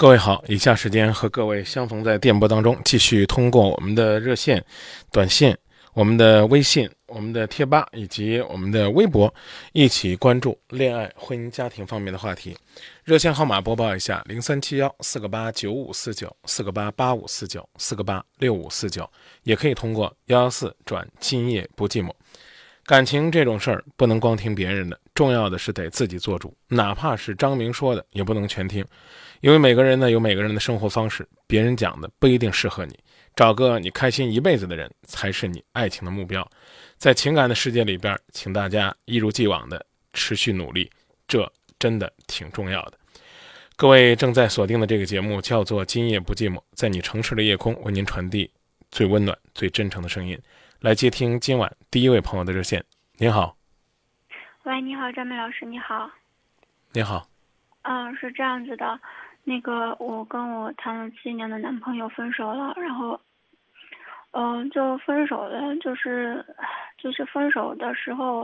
各位好，以下时间和各位相逢在电波当中，继续通过我们的热线、短信、我们的微信、我们的贴吧以及我们的微博，一起关注恋爱、婚姻、家庭方面的话题。热线号码播报一下：零三七幺四个八九五四九四个八八五四九四个八六五四九，也可以通过幺幺四转今夜不寂寞。感情这种事儿不能光听别人的，重要的是得自己做主，哪怕是张明说的，也不能全听。因为每个人呢有每个人的生活方式，别人讲的不一定适合你。找个你开心一辈子的人，才是你爱情的目标。在情感的世界里边，请大家一如既往的持续努力，这真的挺重要的。各位正在锁定的这个节目叫做《今夜不寂寞》，在你城市的夜空为您传递最温暖、最真诚的声音。来接听今晚第一位朋友的热线。您好，喂，你好，张梅老师，你好。你好，嗯，是这样子的，那个我跟我谈了七年的男朋友分手了，然后，嗯、就分手了，就是就是分手的时候，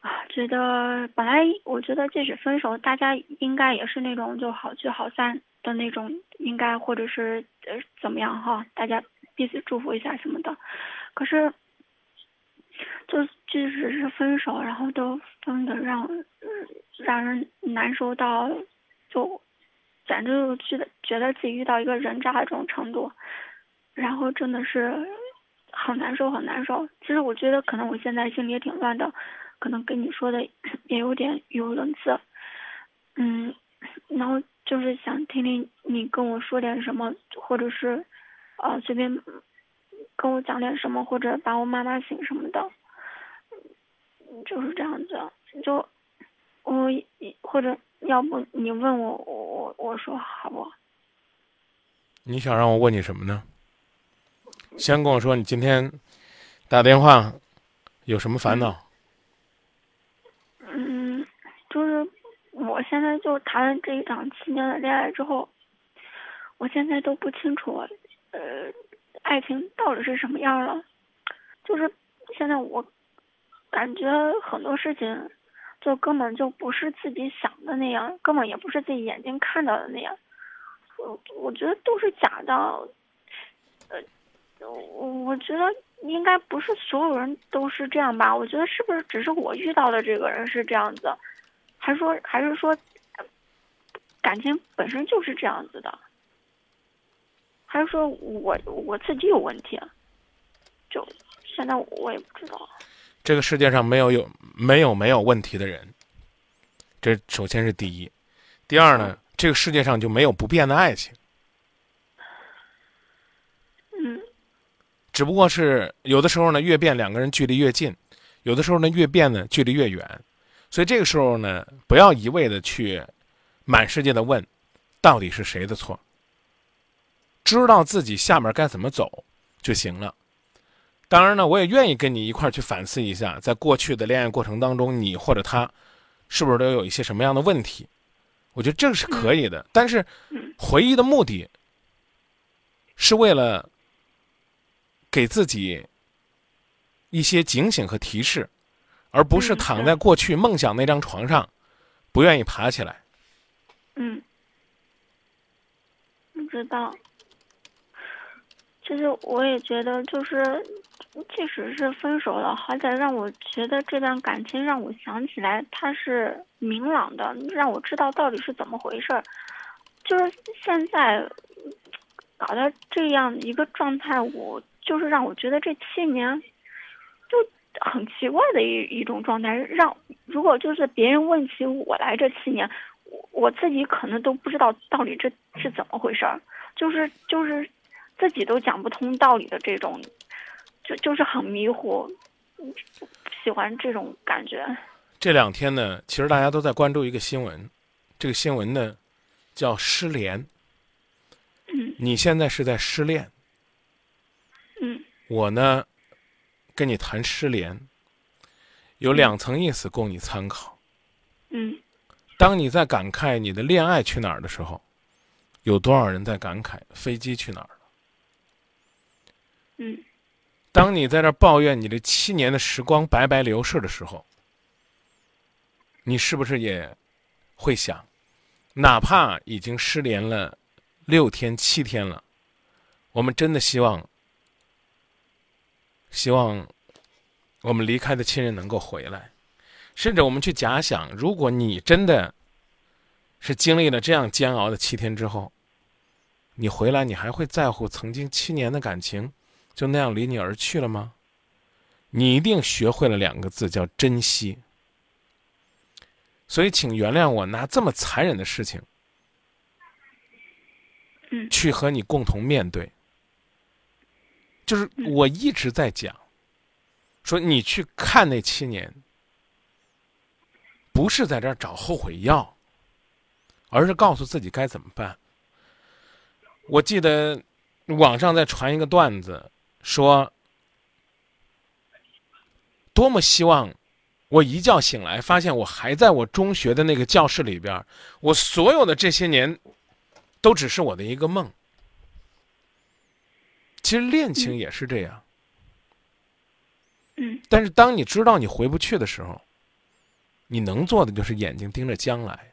啊，觉得本来我觉得即使分手，大家应该也是那种就好聚好散的那种，应该或者是呃怎么样哈，大家彼此祝福一下什么的，可是。就即使是分手，然后都分的让、让人难受到，就简直就觉得觉得自己遇到一个人渣的这种程度，然后真的是很难受，很难受。其实我觉得可能我现在心里也挺乱的，可能跟你说的也有点语无伦次，嗯，然后就是想听听你跟我说点什么，或者是呃随便跟我讲点什么，或者把我妈妈醒什么的。就是这样子，就我或者要不你问我，我我我说好不？你想让我问你什么呢？先跟我说你今天打电话有什么烦恼？嗯，就是我现在就谈了这一场七年的恋爱之后，我现在都不清楚，呃，爱情到底是什么样了。就是现在我感觉很多事情，就根本就不是自己想的那样，根本也不是自己眼睛看到的那样。我我觉得都是假的，呃，我我觉得应该不是所有人都是这样吧？我觉得是不是只是我遇到的这个人是这样子，还是说还是说感情本身就是这样子的，还是说我我自己有问题？就现在我也不知道。这个世界上没有有没有没有问题的人，这首先是第一。第二呢，这个世界上就没有不变的爱情，嗯只不过是有的时候呢越变两个人距离越近，有的时候呢越变呢距离越远。所以这个时候呢，不要一味的去满世界的问，到底是谁的错？知道自己下面该怎么走就行了。当然呢，我也愿意跟你一块儿去反思一下，在过去的恋爱过程当中，你或者他是不是都有一些什么样的问题？我觉得这个是可以的，但是回忆的目的是为了给自己一些警醒和提示，而不是嗯躺在过去梦想那张床上，不愿意爬起来。嗯，不知道。其实我也觉得，就是即使是分手了，好歹让我觉得这段感情让我想起来它是明朗的，让我知道到底是怎么回事儿。就是现在搞到这样一个状态，我就是让我觉得这七年就很奇怪的一一种状态。让如果就是别人问起我来这七年，我我自己可能都不知道到底这是怎么回事儿，就是就是自己都讲不通道理的这种，就就是很迷糊，嗯喜欢这种感觉。这两天呢，其实大家都在关注一个新闻，这个新闻呢叫失联。嗯你现在是在失恋，嗯我呢跟你谈失联，有两层意思供你参考。嗯当你在感慨你的恋爱去哪儿的时候，有多少人在感慨飞机去哪儿了？嗯当你在这抱怨你这七年的时光白白流逝的时候，你是不是也会想，哪怕已经失联了六天七天了，我们真的希望，希望我们离开的亲人能够回来，甚至我们去假想，如果你真的是经历了这样煎熬的七天之后，你回来，你还会在乎曾经七年的感情？就那样离你而去了吗？你一定学会了两个字，叫珍惜。所以，请原谅我拿这么残忍的事情嗯去和你共同面对。就是我一直在讲，说你去看那七年，不是在这儿找后悔药，而是告诉自己该怎么办。我记得网上在传一个段子，说多么希望我一觉醒来，发现我还在我中学的那个教室里边儿，我所有的这些年都只是我的一个梦。其实恋情也是这样，嗯但是当你知道你回不去的时候，你能做的就是眼睛盯着将来。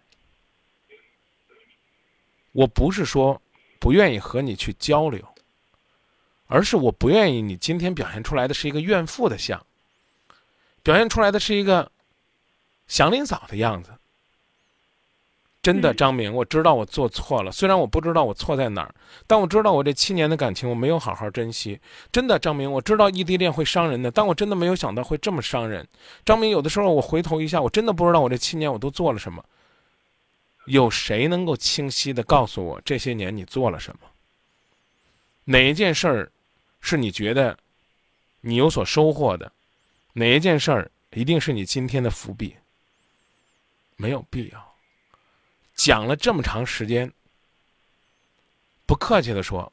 我不是说不愿意和你去交流，而是我不愿意你今天表现出来的是一个怨妇的像，表现出来的是一个祥林嫂的样子。真的，嗯张明，我知道我做错了，虽然我不知道我错在哪儿，但我知道我这七年的感情我没有好好珍惜。真的，张明，我知道异地恋会伤人的，但我真的没有想到会这么伤人。张明，有的时候我回头一下，我真的不知道我这七年我都做了什么。有谁能够清晰的告诉我这些年你做了什么？哪一件事儿是你觉得你有所收获的？哪一件事儿一定是你今天的伏笔？没有必要。讲了这么长时间，不客气的说，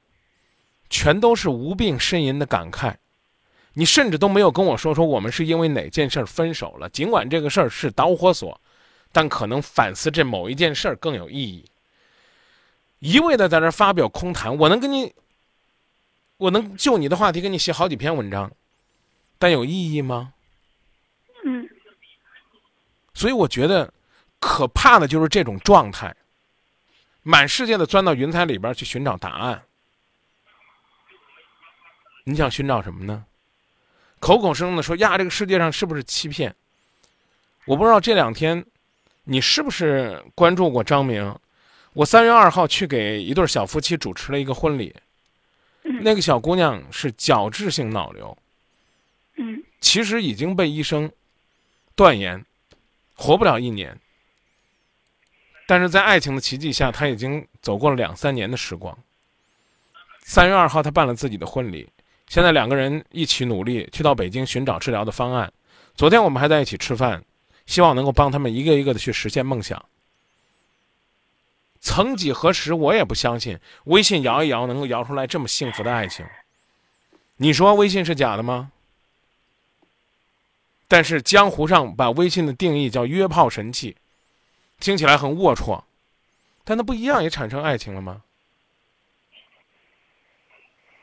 全都是无病呻吟的感慨。你甚至都没有跟我说说我们是因为哪件事儿分手了，尽管这个事儿是导火索，但可能反思这某一件事儿更有意义。一味的在这发表空谈，我能跟你，我能就你的话题给你写好几篇文章，但有意义吗？嗯所以我觉得，可怕的就是这种状态，满世界的钻到云彩里边去寻找答案。你想寻找什么呢？口口声声的说呀，这个世界上是不是欺骗？我不知道这两天你是不是关注过张明？我三月二号去给一对小夫妻主持了一个婚礼，嗯那个小姑娘是角质性脑瘤，嗯其实已经被医生断言活不了一年，但是在爱情的奇迹下，她已经走过了两三年的时光。三月二号，她办了自己的婚礼，现在两个人一起努力去到北京寻找治疗的方案。昨天我们还在一起吃饭，希望能够帮他们一个一个的去实现梦想。曾几何时，我也不相信微信摇一摇能够摇出来这么幸福的爱情。你说微信是假的吗？但是江湖上把微信的定义叫约炮神器，听起来很龌龊，但它不一样也产生爱情了吗？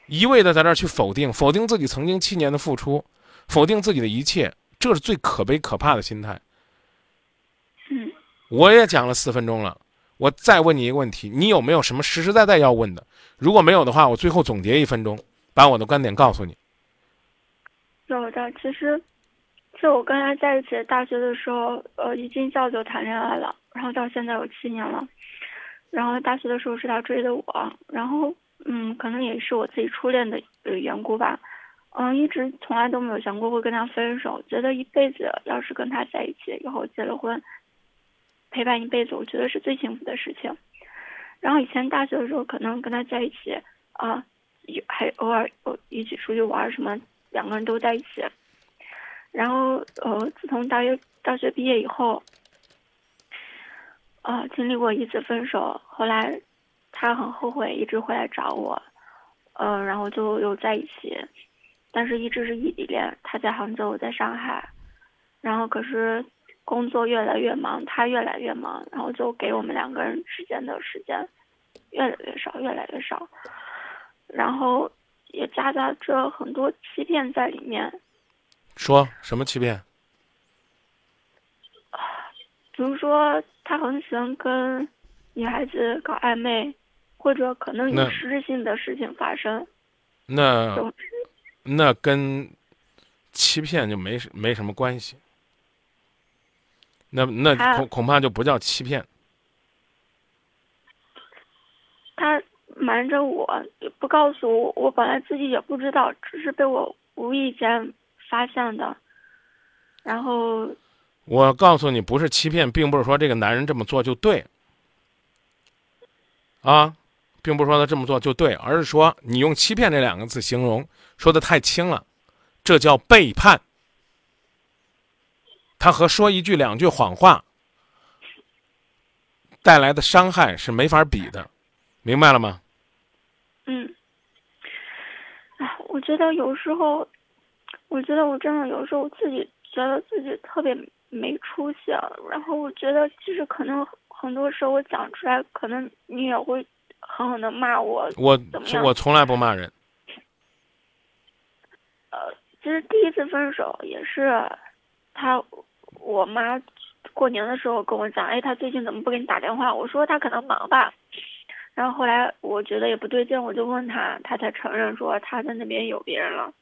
一味的在那儿去否定，否定自己曾经七年的付出，否定自己的一切，这是最可悲可怕的心态。嗯，我也讲了四分钟了，我再问你一个问题：你有没有什么实实在在要问的？如果没有的话，我最后总结一分钟，把我的观点告诉你。有的，其实，就我跟他在一起，大学的时候，呃，一进校就谈恋爱了，然后到现在有七年了。然后大学的时候是他追的我，然后嗯，可能也是我自己初恋的缘故吧，嗯，一直从来都没有想过会跟他分手，觉得一辈子要是跟他在一起，以后结了婚，陪伴一辈子，我觉得是最幸福的事情。然后以前大学的时候，可能跟他在一起啊，有还偶尔一起出去玩什么，两个人都在一起。然后呃，自从大学大学毕业以后。啊，经历过一次分手，后来他很后悔，一直回来找我，嗯，然后就又在一起，但是一直是异地恋，他在杭州，我在上海，然后可是工作越来越忙，他越来越忙，然后就给我们两个人之间的时间越来越少，越来越少，然后也夹杂着很多欺骗在里面。说什么欺骗？比如说，他很喜欢跟女孩子搞暧昧，或者可能有实质性的事情发生。那那跟欺骗就没没什么关系。那那恐恐怕就不叫欺骗。他瞒着我，不告诉我，我本来自己也不知道，只是被我无意间发现的。然后。我告诉你，不是欺骗，并不是说这个男人这么做就对，啊，并不是说他这么做就对，而是说你用欺骗这两个字形容，说的太轻了，这叫背叛。他和说一句两句谎话带来的伤害是没法比的，明白了吗？嗯，哎，我觉得有时候，我觉得我真的有时候自己觉得自己特别。没出息，然后我觉得其实可能很多时候我讲出来，可能你也会狠狠的骂我。我我从来不骂人。呃，其实第一次分手也是他我妈过年的时候跟我讲，哎，他最近怎么不给你打电话？我说他可能忙吧。然后后来我觉得也不对劲，我就问他，他才承认说他在那边有别人了。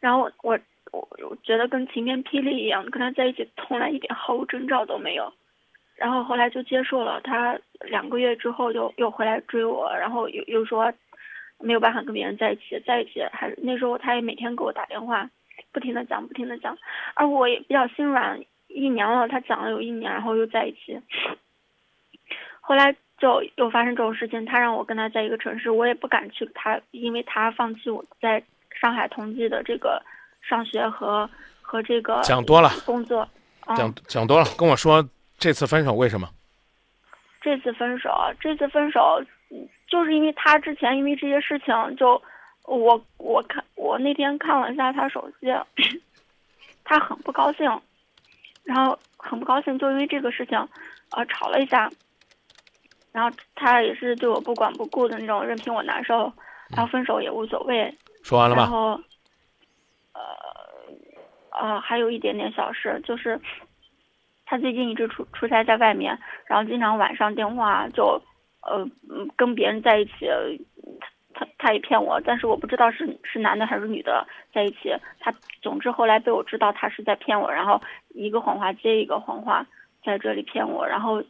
然后我。我我觉得跟晴天霹雳一样，跟他在一起从来一点毫无征兆都没有，然后后来就接受了。他两个月之后又又回来追我，然后又又说没有办法跟别人在一起，在一起还是那时候他也每天给我打电话，不停的讲，不停的讲，而我也比较心软，一年了，他讲了有一年，然后又在一起，后来就又发生这种事情，他让我跟他在一个城市，我也不敢去他，因为他放弃我在上海同济的这个。上学和和这个讲多了工作，讲讲多了，跟我说这次分手为什么？这次分手，这次分手，就是因为他之前因为这些事情，就我我看我那天看了一下他手机，他很不高兴，然后很不高兴，就因为这个事情，呃，吵了一下，然后他也是对我不管不顾的那种，任凭我难受，然后分手也无所谓。说完了吗？然后。呃，还有一点点小事，就是他最近一直出出差在外面，然后经常晚上电话就，呃，跟别人在一起，他他也骗我，但是我不知道是是男的还是女的在一起。他总之后来被我知道他是在骗我，然后一个谎话接一个谎话在这里骗我，然后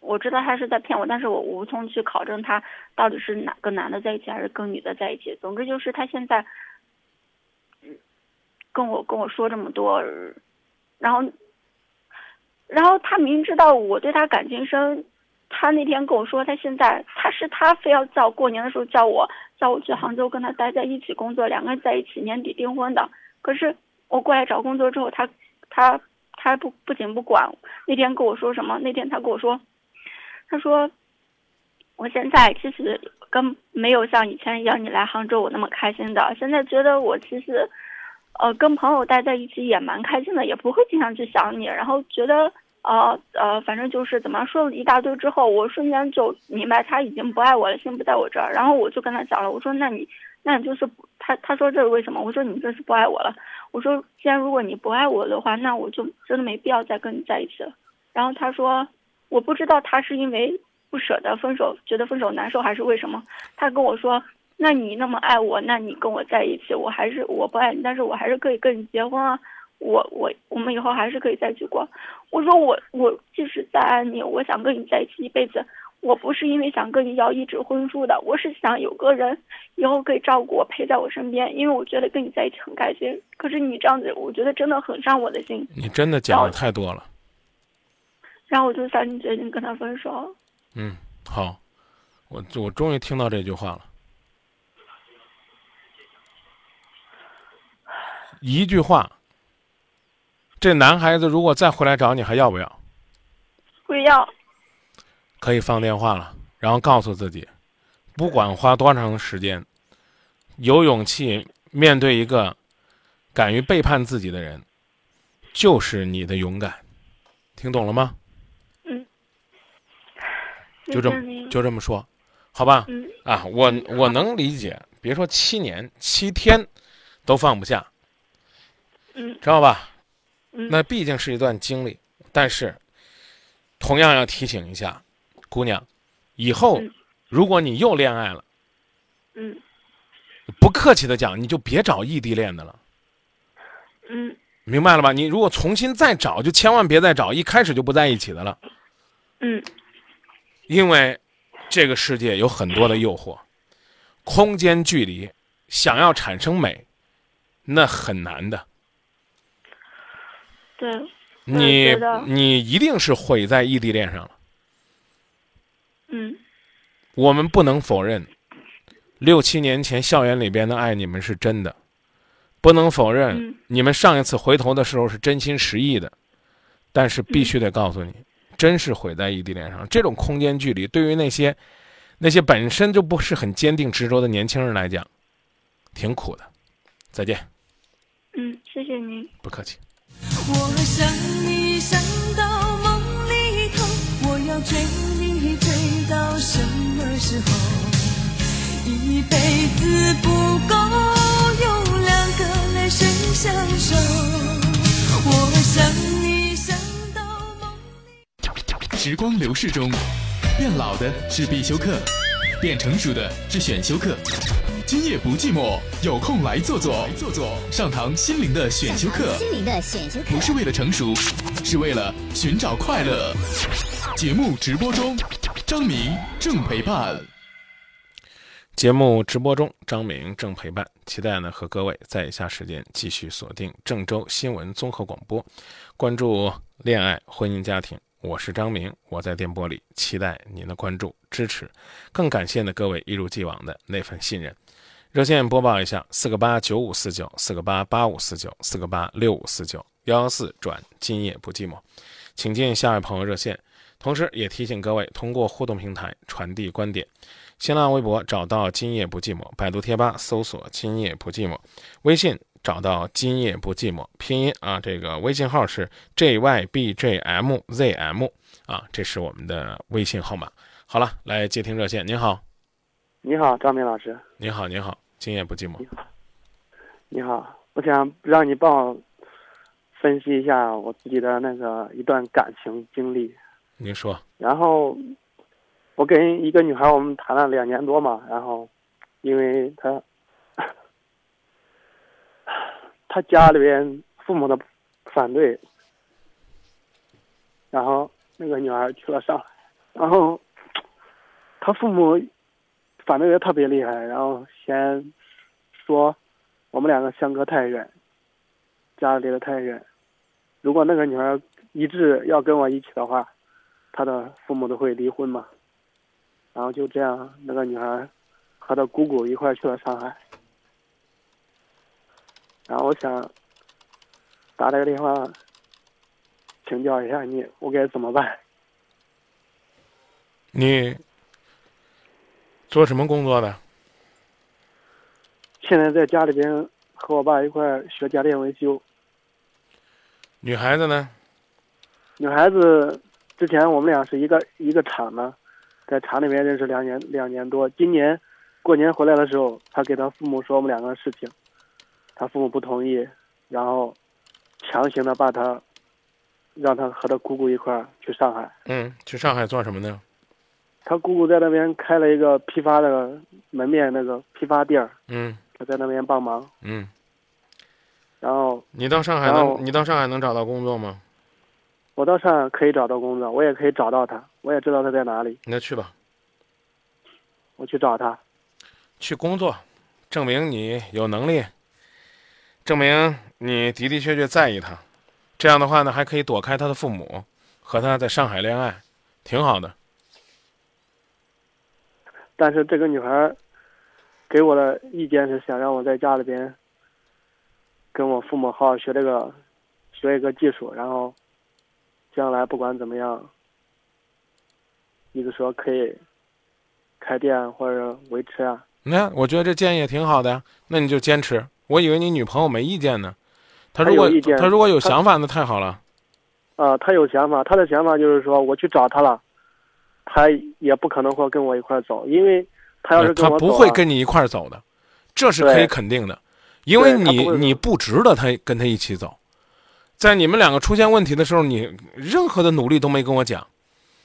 我知道他是在骗我，但是我无从去考证他到底是哪个男的在一起还是跟女的在一起。总之就是他现在。跟我跟我说这么多，然后，然后他明知道我对他感情深，他那天跟我说他现在他是他非要叫过年的时候叫我叫我去杭州跟他待在一起工作，两个人在一起年底订婚的。可是我过来找工作之后，他他他不不仅不管，那天跟我说什么？那天他跟我说，他说我现在其实跟没有像以前一样你来杭州我那么开心的，现在觉得我其实。呃，跟朋友待在一起也蛮开心的，也不会经常去想你，然后觉得呃呃，反正就是怎么说了一大堆之后，我瞬间就明白他已经不爱我了，心不在我这儿。然后我就跟他讲了，我说那你那你就是他他他说这是为什么？我说你这是不爱我了。我说既然如果你不爱我的话，那我就真的没必要再跟你在一起了。然后他说我不知道他是因为不舍得分手，觉得分手难受还是为什么？他跟我说，那你那么爱我，那你跟我在一起，我还是我不爱你，但是我还是可以跟你结婚啊。我我我们以后还是可以在一起过。我说我我即使再爱你，我想跟你在一起一辈子。我不是因为想跟你要一纸婚书的，我是想有个人以后可以照顾我，陪在我身边。因为我觉得跟你在一起很开心。可是你这样子，我觉得真的很伤我的心。你真的讲的太多了。然后我就下定决心跟他分手。嗯，好，我我终于听到这句话了。一句话，这男孩子如果再回来找你，还要不要？不要。可以放电话了，然后告诉自己，不管花多长时间，有勇气面对一个敢于背叛自己的人，就是你的勇敢。听懂了吗？嗯。就这么就这么说，好吧？嗯。啊，我我能理解，别说七年七天都放不下。嗯。知道吧？嗯。那毕竟是一段经历，但是同样要提醒一下。姑娘，以后如果你又恋爱了，嗯，不客气的讲，你就别找异地恋的了。嗯，明白了吧？你如果重新再找，就千万别再找一开始就不在一起的了。嗯，因为这个世界有很多的诱惑，空间距离想要产生美，那很难的。对，你你一定是毁在异地恋上了。嗯，我们不能否认，六七年前校园里边的爱你们是真的，不能否认你们上一次回头的时候是真心实意的，但是必须得告诉你，真是毁在异地恋上。这种空间距离对于那些那些本身就不是很坚定执着的年轻人来讲，挺苦的。再见。嗯，谢谢您。不客气。我想你想到梦里头，我要追你追。到什么时候？一辈子不够用两个泪水相守。我想你想到梦里。时光流逝中，变老的是必修课，变成熟的是选修课。今夜不寂寞，有空来坐坐，坐坐上堂心灵的选修课。心灵的选修课，不是为了成熟，是为了寻找快乐。节目直播中。张明正陪伴。节目直播中，张明正陪伴，期待呢和各位在以下时间继续锁定郑州新闻综合广播，关注恋爱、婚姻、家庭。我是张明，我在电波里，期待您的关注、支持，更感谢呢各位一如既往的那份信任。热线播报一下：四个八九五四九，四个八八五四九，四个八六五四九幺幺四转。今夜不寂寞，请进下一位朋友热线。同时，也提醒各位通过互动平台传递观点：新浪微博找到“今夜不寂寞”，百度贴吧搜索“今夜不寂寞”，微信找到“今夜不寂寞”拼音啊，这个微信号是 jybjmzm 啊，这是我们的微信号码。好了，来接听热线。您好，你好，张明老师。您好，您好，今夜不寂寞。你好，你好，我想让你帮我分析一下我自己的那个一段感情经历。您说，然后我跟一个女孩，我们谈了两年多嘛，然后因为她 她家里边父母的反对，然后那个女孩去了上海，然后她父母反对的特别厉害，然后先说我们两个相隔太远，家离得太远，如果那个女孩一直要跟我一起的话。他的父母都会离婚嘛，然后就这样，那个女孩和她姑姑一块去了上海，然后我想打这个电话请教一下你，我该怎么办？你做什么工作的？现在在家里边和我爸一块学家电维修。女孩子呢？女孩子。之前我们俩是一个一个厂的，在厂里面认识两年两年多。今年过年回来的时候，他给他父母说我们两个的事情，他父母不同意，然后强行的把他让他和他姑姑一块儿去上海。嗯，去上海做什么呢？他姑姑在那边开了一个批发的门面那个批发店儿，嗯他在那边帮忙。嗯，然后你到上海能你到上海能找到工作吗？我到上海可以找到工作，我也可以找到他，我也知道他在哪里，那去吧，我去找他。去工作，证明你有能力，证明你的的确确在意他。这样的话呢，还可以躲开他的父母，和他在上海恋爱，挺好的。但是这个女孩儿给我的意见是想让我在家里边跟我父母好好学这个学一个技术，然后将来不管怎么样，一个说可以开店或者维持啊。你看，我觉得这建议也挺好的呀。那你就坚持。我以为你女朋友没意见呢。她如果她如果有想法，那太好了。啊、她有想法，她的想法就是说我去找她了，他也不可能会跟我一块儿走，因为他要是跟他不会跟你一块儿走的，这是可以肯定的，因为你不你不值得他跟他一起走。在你们两个出现问题的时候，你任何的努力都没跟我讲，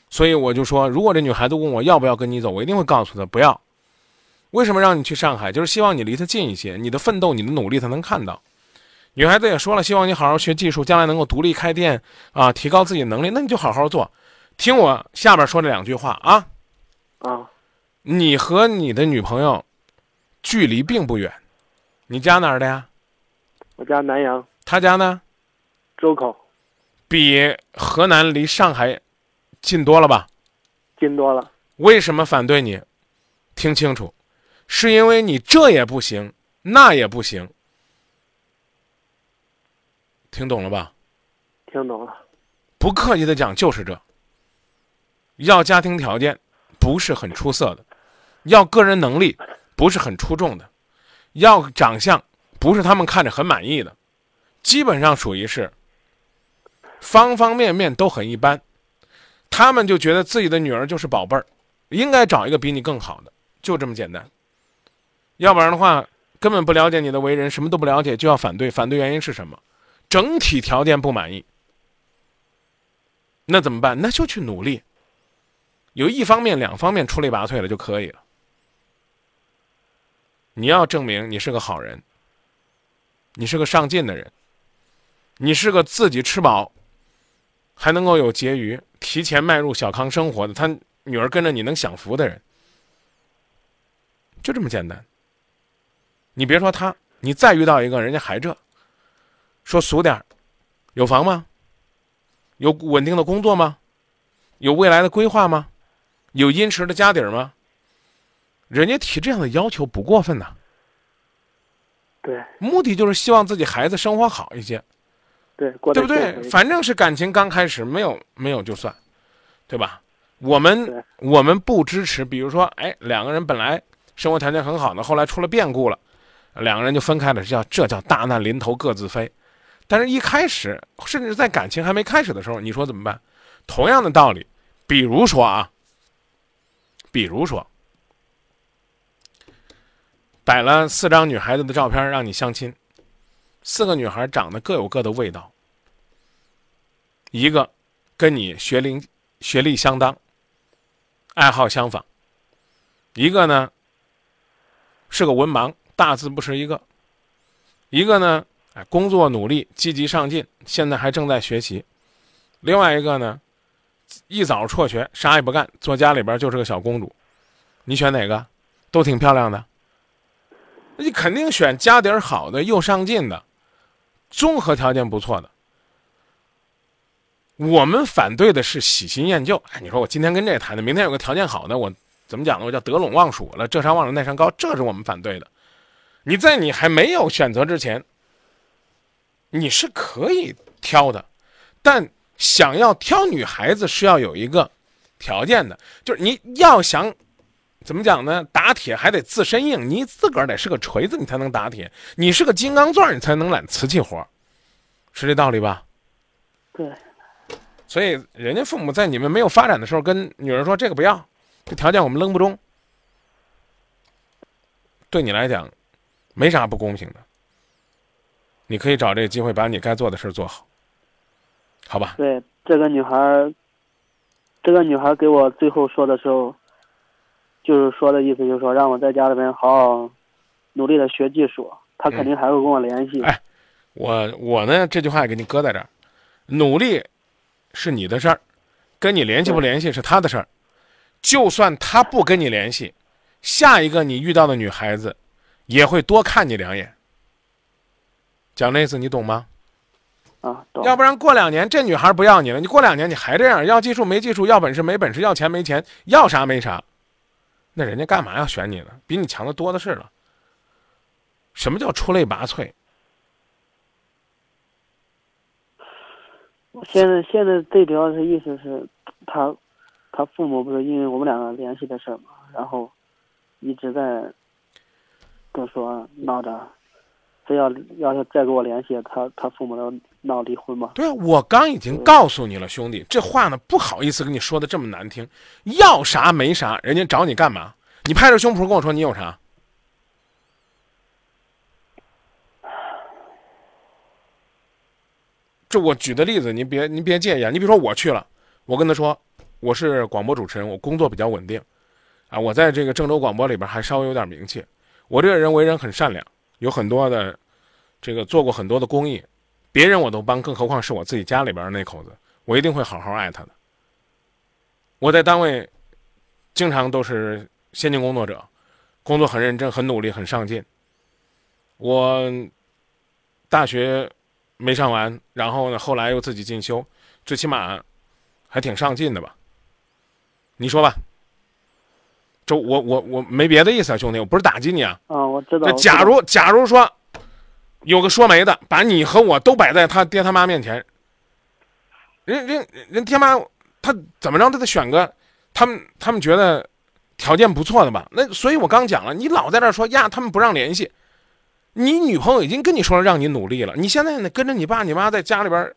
所以我就说，如果这女孩子问我要不要跟你走，我一定会告诉她不要。为什么让你去上海？就是希望你离她近一些，你的奋斗、你的努力她能看到。女孩子也说了，希望你好好学技术，将来能够独立开店啊，提高自己能力。那你就好好做。听我下边说这两句话啊，啊，你和你的女朋友距离并不远，你家哪儿的呀？我家南阳他家呢？周口比河南离上海近多了吧？近多了，为什么反对你？听清楚，是因为你这也不行，那也不行。听懂了吧？听懂了，不客气的讲，就是这。要家庭条件不是很出色的，要个人能力不是很出众的，要长相不是他们看着很满意的，基本上属于是方方面面都很一般。他们就觉得自己的女儿就是宝贝儿，应该找一个比你更好的，就这么简单。要不然的话，根本不了解你的为人，什么都不了解就要反对，反对原因是什么？整体条件不满意。那怎么办？那就去努力，有一方面、两方面出类拔萃了就可以了。你要证明你是个好人，你是个上进的人，你是个自己吃饱，还能够有结余，提前迈入小康生活的，他女儿跟着你能享福的人，就这么简单。你别说他，你再遇到一个人家还这，说俗点儿有房吗？有稳定的工作吗？有未来的规划吗？有殷实的家底儿吗？人家提这样的要求不过分呐，对目的就是希望自己孩子生活好一些，对，对不对反正是感情刚开始，没有没有就算，对吧？我们我们不支持，比如说，哎，两个人本来生活条件很好的，后来出了变故了，两个人就分开了，这叫这叫大难临头各自飞。但是，一开始甚至在感情还没开始的时候，你说怎么办？同样的道理，比如说啊，比如说，摆了四张女孩子的照片让你相亲，四个女孩长得各有各的味道，一个跟你学龄学历相当，爱好相仿，一个呢是个文盲，大字不识一个，一个呢哎工作努力，积极上进，现在还正在学习，另外一个呢一早辍学，啥也不干，坐家里边就是个小公主，你选哪个？都挺漂亮的。你肯定选家底儿好的，又上进的，综合条件不错的。我们反对的是喜新厌旧。哎，你说我今天跟这谈的，明天有个条件好的，我怎么讲呢？我叫得陇望蜀了，这山望着那山高，这是我们反对的。你在你还没有选择之前，你是可以挑的，但想要挑女孩子是要有一个条件的，就是你要想怎么讲呢？打铁还得自身硬，你自个儿得是个锤子，你才能打铁；你是个金刚钻，你才能揽瓷器活，是这道理吧？对所以人家父母在你们没有发展的时候，跟女儿说这个不要，这条件我们扔不中。对你来讲没啥不公平的。你可以找这个机会把你该做的事儿做好，好吧？对，这个女孩儿，这个女孩给我最后说的时候，就是说的意思就是说让我在家里边好好努力的学技术，她肯定还会跟我联系。哎我我呢这句话给你搁在这儿，努力是你的事儿，跟你联系不联系是他的事儿。就算他不跟你联系，下一个你遇到的女孩子也会多看你两眼。讲的意思你懂吗？啊，要不然过两年这女孩不要你了，你过两年你还这样，要技术没技术，要本事没本事，要钱没钱，要啥没啥，那人家干嘛要选你呢？比你强的多的是了。什么叫出类拔萃？我现在现在最主要的意思是，他他父母不是因为我们两个联系的事儿嘛，然后一直在跟说闹着，非要要是再跟我联系，他他父母要闹离婚吗。对啊，我刚已经告诉你了，兄弟，这话呢不好意思跟你说的这么难听，要啥没啥，人家找你干嘛？你拍着胸脯跟我说你有啥？这我举的例子，您别您别介意啊。你比如说我去了，我跟他说我是广播主持人，我工作比较稳定，啊，我在这个郑州广播里边还稍微有点名气。我这个人为人很善良，有很多的这个做过很多的公益，别人我都帮，更何况是我自己家里边那口子，我一定会好好爱他的。我在单位经常都是先进工作者，工作很认真、很努力、很上进。我大学没上完，然后呢，后来又自己进修，最起码还挺上进的吧？你说吧。这我我我没别的意思啊，兄弟，我不是打击你啊。啊，我知道。那假如假如说有个说媒的，把你和我都摆在他爹他妈面前，人人人爹妈他怎么着他得选个他们他们觉得条件不错的吧？那所以我刚讲了，你老在这说呀，他们不让联系，你女朋友已经跟你说了让你努力了，你现在呢跟着你爸你妈在家里边，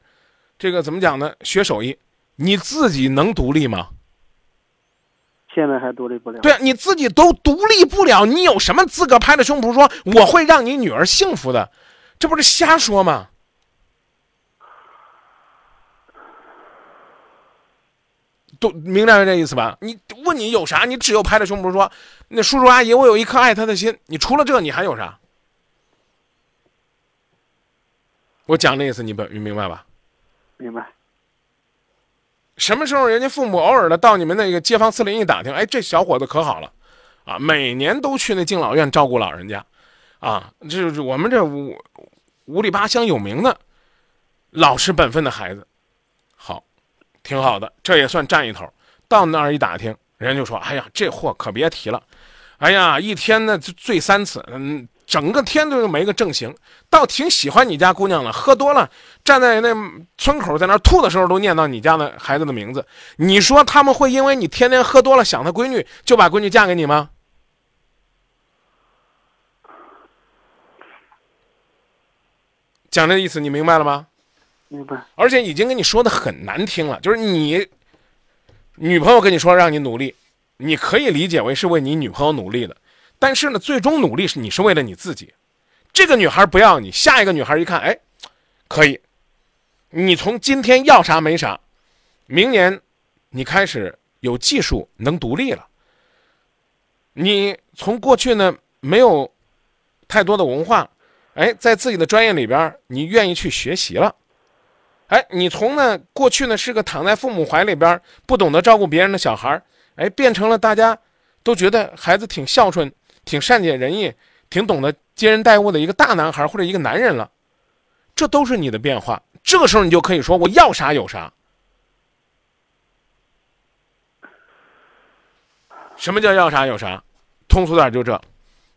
这个怎么讲呢？学手艺，你自己能独立吗？现在还独立不了。对啊，你自己都独立不了，你有什么资格拍着胸脯说我会让你女儿幸福的？这不是瞎说吗？都明白这意思吧？你问你有啥？你只有拍着胸脯说，那叔叔阿姨，我有一颗爱他的心。你除了这，你还有啥？我讲的意思，你明明白吧？明白。什么时候人家父母偶尔的到你们那个街坊四邻一打听，哎，这小伙子可好了，啊，每年都去那敬老院照顾老人家，啊，这是我们这五五里八乡有名的老实本分的孩子，好，挺好的，这也算占一头。到那儿一打听，人就说，哎呀，这货可别提了，哎呀，一天呢就醉三次，嗯。整个天都没个正形，倒挺喜欢你家姑娘了。喝多了，站在那村口在那吐的时候，都念叨你家的孩子的名字。你说他们会因为你天天喝多了想他闺女，就把闺女嫁给你吗？讲这意思你明白了吗？明白。而且已经跟你说的很难听了，就是你女朋友跟你说让你努力，你可以理解为是为你女朋友努力的。但是呢，最终努力是你是为了你自己。这个女孩不要你，下一个女孩一看，哎，可以。你从今天要啥没啥，明年你开始有技术能独立了。你从过去呢没有太多的文化，哎，在自己的专业里边你愿意去学习了。哎，你从呢过去呢是个躺在父母怀里边不懂得照顾别人的小孩，哎，变成了大家都觉得孩子挺孝顺。挺善解人意，挺懂得接人待物的一个大男孩或者一个男人了，这都是你的变化。这个时候你就可以说我要啥有啥。什么叫要啥有啥？通俗点就这，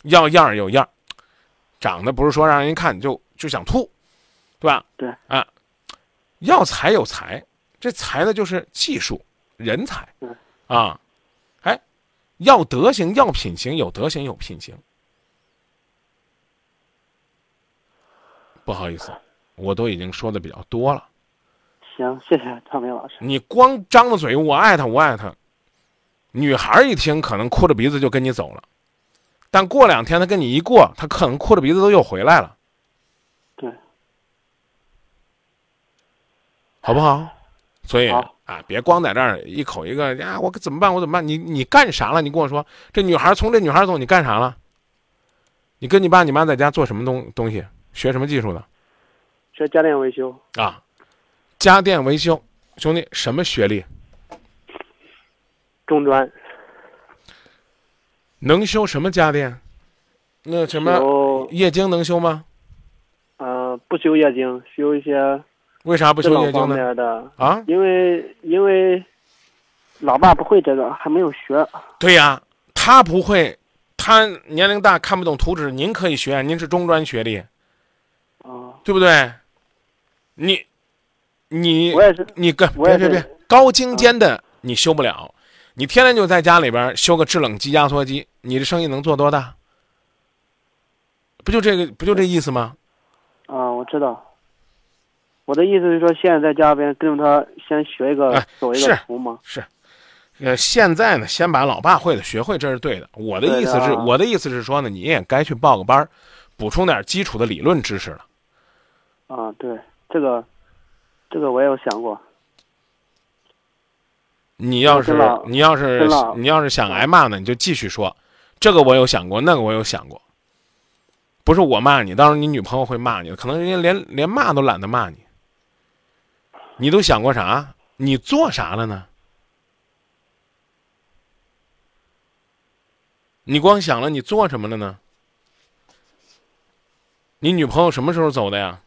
要样有样，长得不是说让人一看就就想吐，对吧？对啊，要才有才，这才呢就是技术人才，啊。哎要德行，要品行，有德行有品行。不好意思，我都已经说的比较多了。行，谢谢张明老师。你光张着嘴，我爱他，我爱他，女孩一听可能哭着鼻子就跟你走了。但过两天他跟你一过，他可能哭着鼻子都又回来了，对，好不好？所以啊，别光在这儿一口一个呀，我怎么办？我怎么办？你你干啥了？你跟我说，这女孩从这女孩走，你干啥了？你跟你爸你妈在家做什么东东西？学什么技术的？学家电维修，啊，家电维修，兄弟，什么学历？中专，能修什么家电？那什么液晶能修吗？呃不修液晶，修一些为啥不修液晶呢？啊，因为因为老爸不会这个，还没有学。对呀，他不会，他年龄大看不懂图纸，您可以学，您是中专学历，啊，对不对？你，你我也是，你跟别别别，高精尖的你修不了，你天天就在家里边修个制冷机、压缩机，你的生意能做多大？不就这个不就这意思吗？啊，我知道。我的意思是说，现在在家边跟着他先学一个，哎走一是个图嘛。呃，现在呢，先把老爸会的学会，这是对的。我的意思是，我的意思是说呢，你也该去报个班儿，补充点基础的理论知识了。啊，对，这个，这个我也有想过。你要是你要是你要是想挨骂呢，你就继续说，这个我有想过，那个我有想过。不是我骂你，到时候你女朋友会骂你，可能人家连连骂都懒得骂你。你都想过啥？你做啥了呢？你光想了，你做什么了呢？你女朋友什么时候走的呀？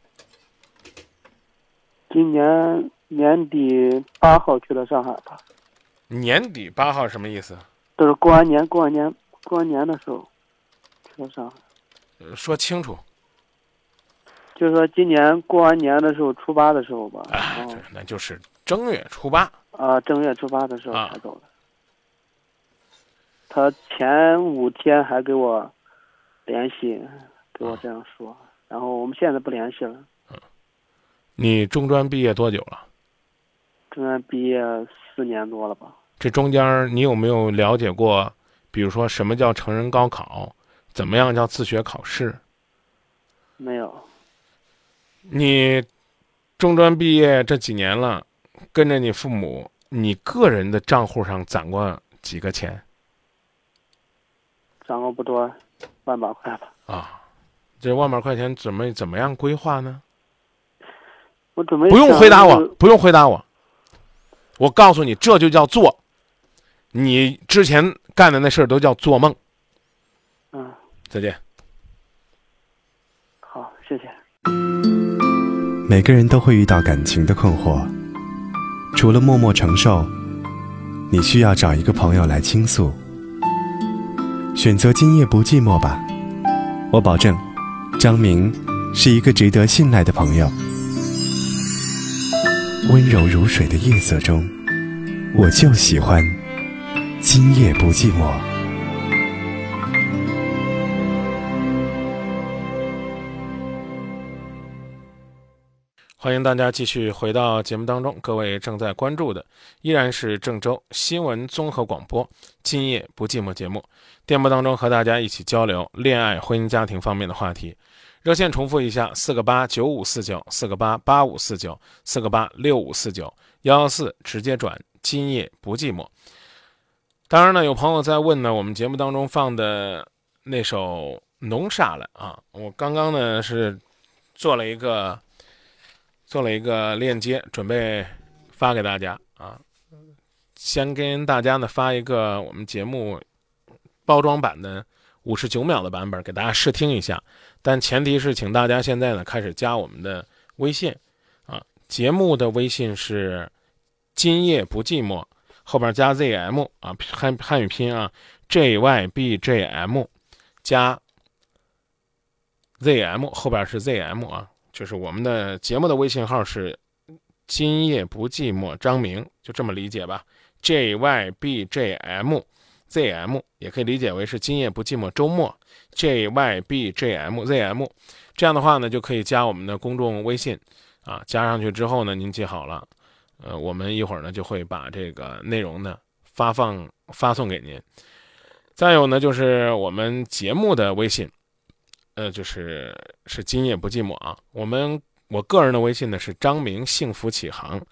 今年年底八号去的上海吧，年底八号什么意思？就是过完年、过完年、过完年的时候去的上海。呃说清楚。就是说今年过完年的时候，初八的时候吧，啊，对，那就是正月初八。啊正月初八的时候啊才走的。他前五天还给我联系，给我这样说，然后我们现在不联系了。你中专毕业多久了？中专毕业四年多了吧？这中间你有没有了解过，比如说什么叫成人高考，怎么样叫自学考试？没有，你中专毕业这几年了，跟着你父母，你个人的账户上攒过几个钱攒过不多，万把块吧。啊？这万把块钱准备怎么样规划呢？我准备不用回答我，不用回答我。我告诉你，这就叫做，你之前干的那事儿都叫做梦。嗯，再见。好，谢谢。每个人都会遇到感情的困惑，除了默默承受，你需要找一个朋友来倾诉。选择今夜不寂寞吧，我保证，张明是一个值得信赖的朋友。温柔如水的夜色中，我就喜欢今夜不寂寞。欢迎大家继续回到节目当中，各位正在关注的依然是郑州新闻综合广播《今夜不寂寞》节目，电波当中和大家一起交流恋爱、婚姻、家庭方面的话题。热线重复一下：四个八九五四九，四个八八五四九，四个八六五四九幺幺四，直接转《今夜不寂寞》。当然呢，有朋友在问呢，我们节目当中放的那首《浓煞了》啊，我刚刚呢是做了一个。做了一个链接，准备发给大家啊。先跟大家呢发一个我们节目包装版的五十九秒的版本，给大家试听一下。但前提是，请大家现在呢开始加我们的微信啊。节目的微信是“今夜不寂寞”，后边加 ZM 啊，汉汉语拼啊，JYBJM 加 ZM，后边是 ZM 啊。就是我们的节目的微信号是“今夜不寂寞”，张明就这么理解吧。J Y B J M Z M 也可以理解为是“今夜不寂寞”周末。J Y B J M Z M 这样的话呢，就可以加我们的公众微信啊。加上去之后呢，您记好了，呃，我们一会儿呢就会把这个内容呢发放发送给您。再有呢，就是我们节目的微信，呃，就是是今夜不寂寞啊。我们我个人的微信呢是张明幸福启航，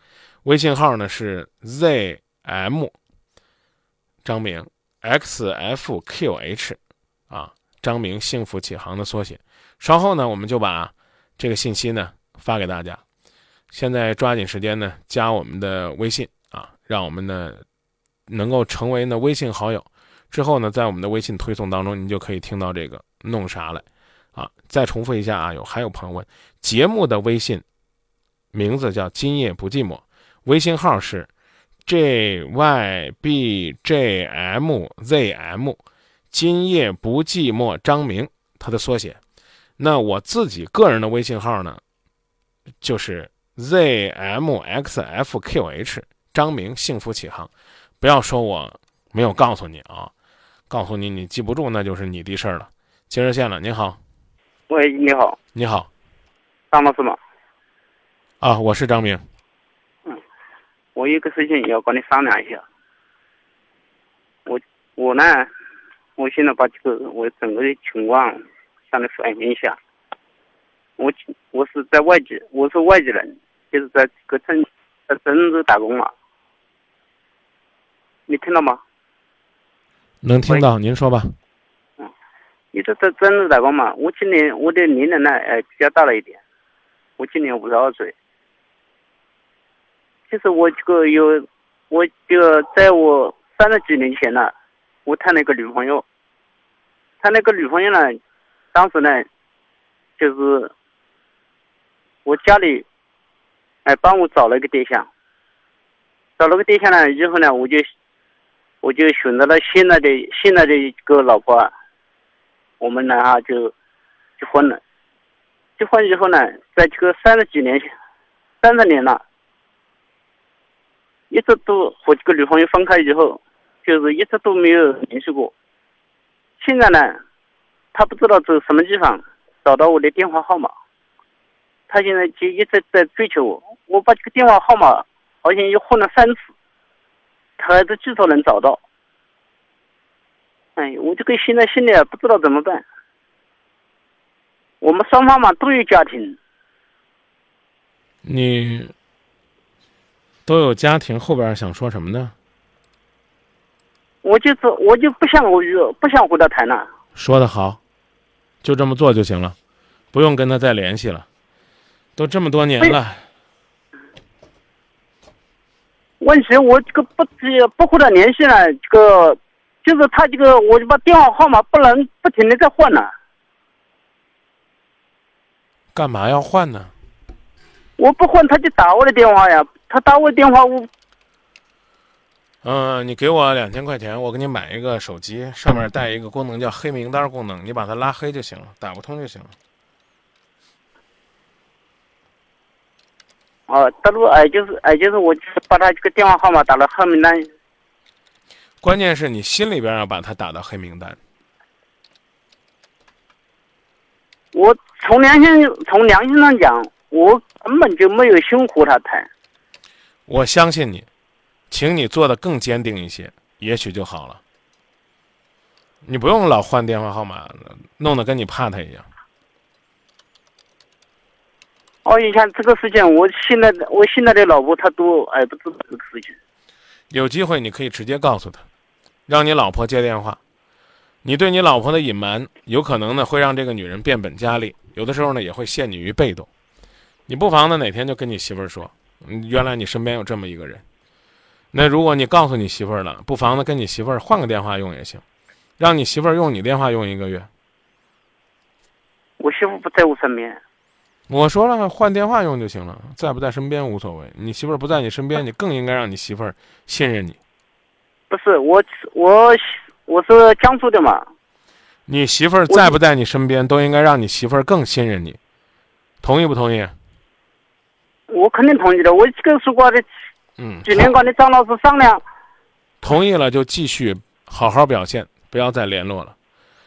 微信号呢是 zm 张明 xfqh 啊，张明幸福启航的缩写。稍后呢，我们就把这个信息呢发给大家。现在抓紧时间呢，加我们的微信啊，让我们呢能够成为呢微信好友。之后呢，在我们的微信推送当中，您就可以听到这个弄啥了，啊，再重复一下啊，有还有朋友问，节目的微信名字叫今夜不寂寞，微信号是 j y b j m z m，今夜不寂寞张明，它的缩写。那我自己个人的微信号呢，就是 z m x f q h，张明幸福启航，不要说我没有告诉你啊。告诉你，你记不住那就是你的事儿了。接热线了，您好。喂，你好。你好，张老师吗？啊，我是张明。嗯，我有个事情要跟你商量一下。我我呢，我现在把这个我整个的情况向你反映一下。我我是在外地，我是外地人，就是在这个郑在郑州打工嘛。你听到吗？能听到，您说吧。嗯，你说在郑州打工嘛？我今年我的年龄呢，呃，比较大了一点。我今年五十二岁。就是我这个有，我这个在我三十几年前呢，我谈了一个女朋友。谈那个女朋友呢，当时呢，就是我家里哎帮我找了一个对象。找了个对象呢，以后呢，我就。我就选择了现在的现在的一个老婆，我们呢哈就结婚了。结婚以后呢，在这个三十几年，三十年了，一直都和这个女朋友分开以后，就是一直都没有联系过。现在呢，他不知道走什么地方找到我的电话号码，他现在就一直在追求我。我把这个电话号码好像又换了三次。他都至少能找到，哎，我这个现在心里不知道怎么办。我们双方嘛都有家庭，你都有家庭，后边想说什么呢？我就是我就不想我不想和他谈了。说的好，就这么做就行了，不用跟他再联系了。都这么多年了。问题我这个不接不和他联系了，这个就是他这个，我就把电话号码不能不停的在换呢。干嘛要换呢？我不换他就打我的电话呀，他打我电话我。嗯，你给我两千块钱，我给你买一个手机，上面带一个功能叫黑名单功能，你把它拉黑就行了，打不通就行了。哦，大陆哎，就是哎，就是我把他这个电话号码打到黑名单。关键是你心里边要把他打到黑名单。我从良心从良心上讲，我根本就没有心和他谈。我相信你，请你做的更坚定一些，也许就好了。你不用老换电话号码，弄得跟你怕他一样。哦，你看这个事情，我现在我现在的老婆她都哎不知道这个事情。有机会你可以直接告诉她，让你老婆接电话。你对你老婆的隐瞒，有可能呢会让这个女人变本加厉，有的时候呢也会陷你于被动。你不妨呢哪天就跟你媳妇儿说，原来你身边有这么一个人。那如果你告诉你媳妇儿了，不妨呢跟你媳妇儿换个电话用也行，让你媳妇儿用你电话用一个月。我媳妇不在我身边。我说了，换电话用就行了，在不在身边无所谓。你媳妇儿不在你身边，你更应该让你媳妇儿信任你。不是我，我我是江苏的嘛。你媳妇儿在不在你身边，都应该让你媳妇儿更信任你。同意不同意？我肯定同意的。我这个说过的，嗯，几年跟的张老师商量。同意了就继续好好表现，不要再联络了，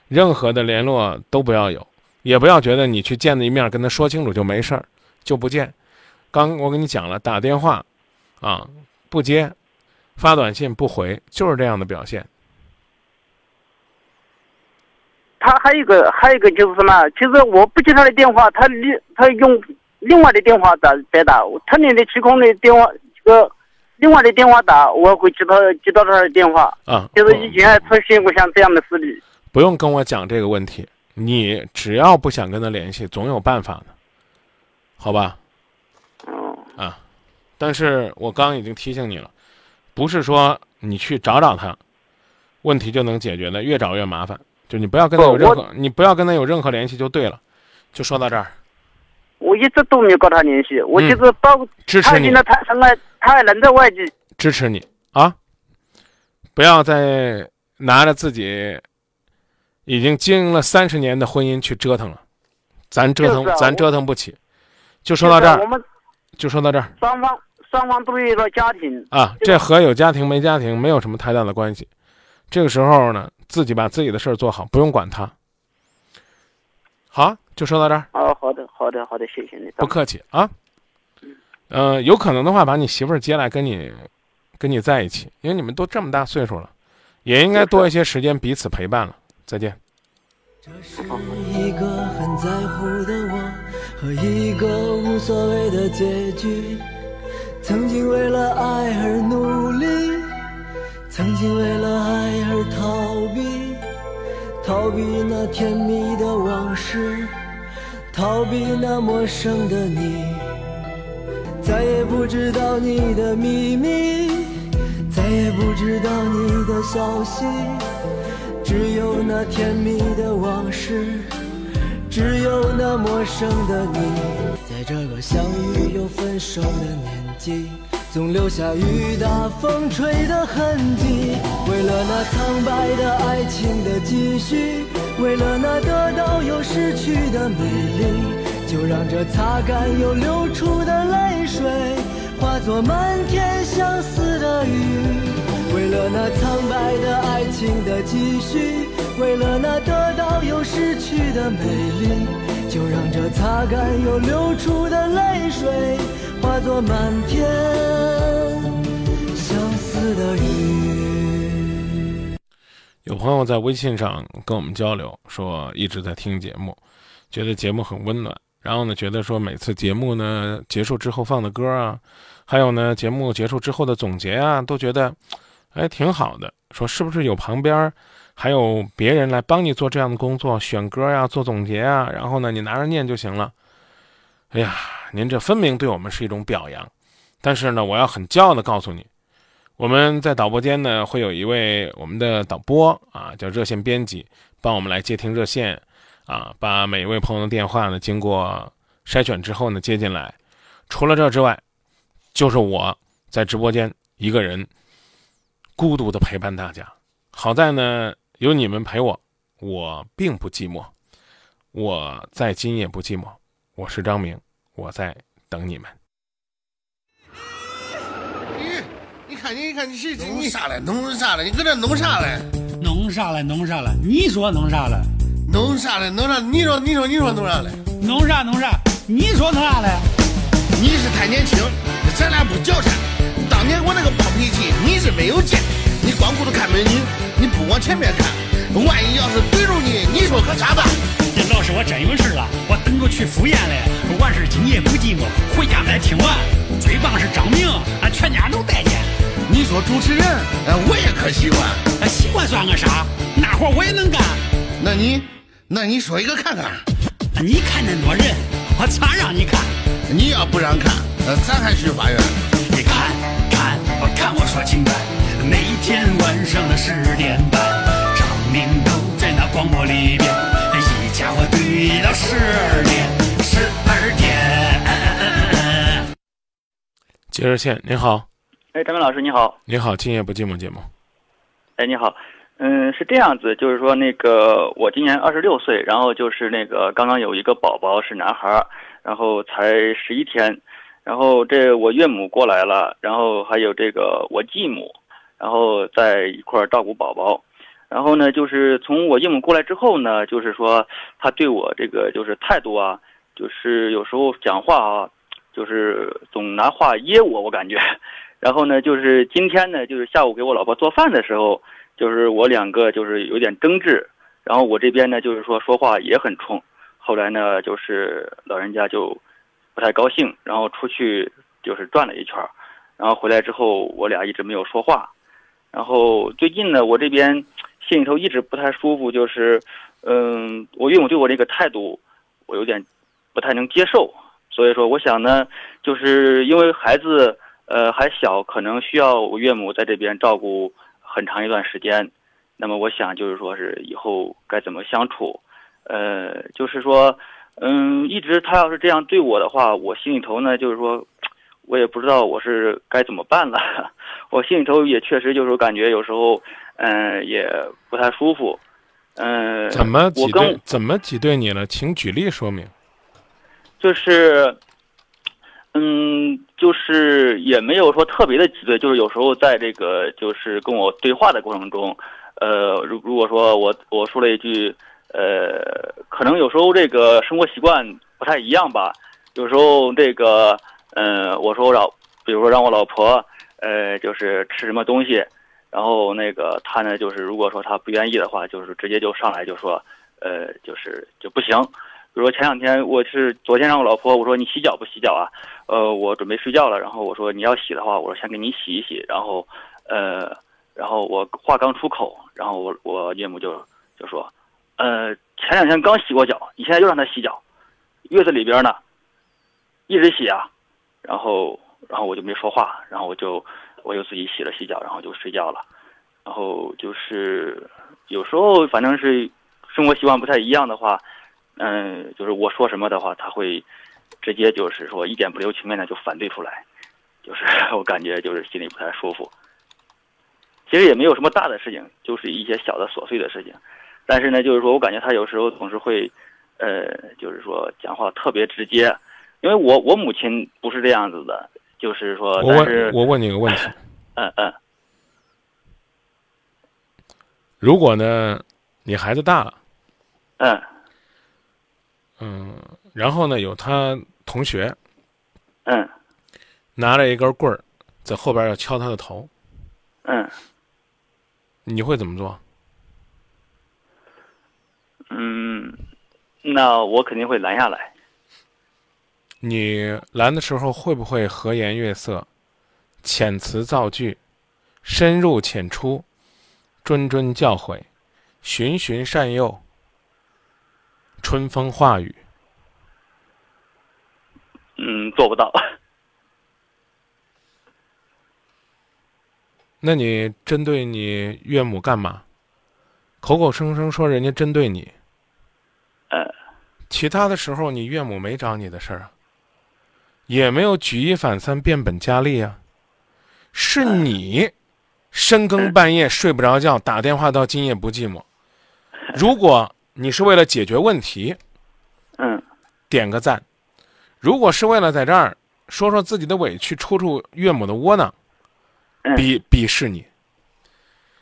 任何的联络都不要有。也不要觉得你去见他一面，跟他说清楚就没事儿，就不见。刚我跟你讲了，打电话，啊，不接，发短信不回，就是这样的表现。他还有一个还有一个就是什么？其实我不接他的电话，他另他用另外的电话打再打，他连的提供的电话这个另外的电话打，我会接到接到他的电话。啊，就是以前还出现过像这样的事例。不用跟我讲这个问题，你只要不想跟他联系，总有办法的，好吧？哦，啊，但是我刚刚已经提醒你了，不是说你去找找他，问题就能解决的，越找越麻烦。就你不要跟他有任何，你不要跟他有任何联系就对了。就说到这儿，我一直都没有跟他联系，我嗯就是到支持你他已经，在台上来，他还人在外地。支持你啊！不要再拿着自己已经经营了三十年的婚姻去折腾了，咱折腾，咱就是啊我折腾不起。就说到这儿，就是我们就说到这儿双方双方都有一个家庭。啊！这和有家庭没家庭没有什么太大的关系。这个时候呢，自己把自己的事儿做好，不用管他。好，就说到这儿，哦，好的，好的，好的，谢谢你。不客气啊。呃，有可能的话，把你媳妇儿接来跟你跟你在一起，因为你们都这么大岁数了，也应该多一些时间彼此陪伴了。再见。这是一个很在乎的我和一个无所谓的结局。曾经为了爱而努力，曾经为了爱而逃避，逃避那甜蜜的往事，逃避那陌生的你。再也不知道你的秘密，再也不知道你的消息。只有那甜蜜的往事，只有那陌生的你，在这个相遇又分手的年纪，总留下雨打风吹的痕迹。为了那苍白的爱情的继续，为了那得到又失去的美丽，就让这擦干又流出的泪水，化作漫天相思的雨。为了那苍白的爱情的继续，为了那得到又失去的美丽，就让这擦干又流出的泪水，化作满天相思的雨。有朋友在微信上跟我们交流，说一直在听节目，觉得节目很温暖。然后呢，觉得说每次节目呢结束之后放的歌啊，还有呢节目结束之后的总结啊，都觉得哎挺好的。说是不是有旁边还有别人来帮你做这样的工作，选歌呀、做总结啊，然后呢你拿着念就行了。哎呀，您这分明对我们是一种表扬。但是呢，我要很骄傲的告诉你，我们在导播间呢，会有一位我们的导播啊，叫热线编辑，帮我们来接听热线，啊，把每一位朋友的电话呢，经过筛选之后呢，接进来。除了这之外，就是我在直播间一个人孤独的陪伴大家。好在呢，有你们陪我，我并不寂寞。我在今夜不寂寞。我是张明，我在等你们。你你看你你看你是弄啥嘞？弄啥嘞？你搁这弄啥嘞？弄啥嘞？弄啥嘞？你说弄啥嘞？弄啥嘞？弄啥？你说你说你说弄啥嘞？弄啥弄啥？你说弄啥嘞？你是太年轻，咱俩不交缠。当年我那个你是没有见。你光顾着看美女，你不往前面看。万一要是怼住你，你说可咋办？这老师我真有事了，我等着去赴宴嘞。完事今夜不寂寞，回家再听完。最棒是张明，俺全家都待见。你说主持人，哎，我也可喜欢。啊，喜欢算个啥？那活我也能干。那你，那你说一个看看。你看那多人，我咋让你看？你要不让看，呃，咱还去法院。你看看，我说情感，每天晚上的十点半，张明都在那广播里边，一家伙对到十二点，十二点。接热线，您好，哎，张明老师你好，你好，今夜不寂寞节目。哎，你好，嗯，是这样子，就是说那个我今年二十六岁，然后就是那个刚刚有一个宝宝是男孩，然后才十一天，然后这我岳母过来了，然后还有这个我继母，然后在一块儿照顾宝宝，然后呢，就是从我岳母过来之后呢，就是说他对我这个就是态度啊，就是有时候讲话啊，就是总拿话噎我，我感觉。然后呢，就是今天呢，就是下午给我老婆做饭的时候，就是我两个就是有点争执，然后我这边呢，就是说说话也很冲。后来呢，就是老人家就不太高兴，然后出去就是转了一圈，然后回来之后，我俩一直没有说话。然后最近呢，我这边心里头一直不太舒服，就是嗯，我岳母对我这个态度，我有点不太能接受。所以说，我想呢，就是因为孩子呃还小，可能需要我岳母在这边照顾很长一段时间。那么我想就是说是以后该怎么相处，呃，就是说，嗯，一直他要是这样对我的话，我心里头呢就是说，我也不知道我是该怎么办了。我心里头也确实就是感觉有时候，嗯，也不太舒服。嗯，怎么挤兑？怎么挤兑你了？请举例说明。就是，嗯，就是也没有说特别的挤兑，就是有时候在这个就是跟我对话的过程中，呃，如如果说我我说了一句，呃，可能有时候这个生活习惯不太一样吧，有时候这个，呃，我说我老，比如说让我老婆，呃，就是吃什么东西，然后那个她呢，就是如果说她不愿意的话，就是直接就上来就说，呃，就是就不行。比如说前两天我是昨天让我老婆我说你洗脚不洗脚啊？呃，我准备睡觉了，然后我说你要洗的话，我说先给你洗一洗，然后，呃，然后我话刚出口，然后我我岳母就就说，呃，前两天刚洗过脚，你现在又让他洗脚，月子里边呢，一直洗啊，然后然后我就没说话，然后我就我就自己洗了洗脚，然后就睡觉了，然后就是有时候反正是生活习惯不太一样的话。嗯，就是我说什么的话，他会直接就是说一点不留情面的就反对出来，就是 我感觉就是心里不太舒服。其实也没有什么大的事情，就是一些小的琐碎的事情，但是呢，就是说我感觉他有时候总是会，呃，就是说讲话特别直接，因为我我母亲不是这样子的，就是说，我问我问你个问题：嗯嗯。如果呢，你孩子大了，嗯。嗯，然后呢，有他同学。嗯。拿着一根棍儿在后边要敲他的头，嗯。你会怎么做？嗯，那我肯定会拦下来。你拦的时候会不会和颜悦色、遣词造句、深入浅出、谆谆教诲、循循善诱、春风化雨？嗯，做不到。那你针对你岳母干嘛？口口声声说人家针对你，呃，其他的时候你岳母没找你的事儿啊，也没有举一反三、变本加厉啊，是你深更半夜睡不着觉，打电话到今夜不寂寞。如果你是为了解决问题，嗯，点个赞；如果是为了在这儿说说自己的委屈，出出岳母的窝囊，鄙鄙视你，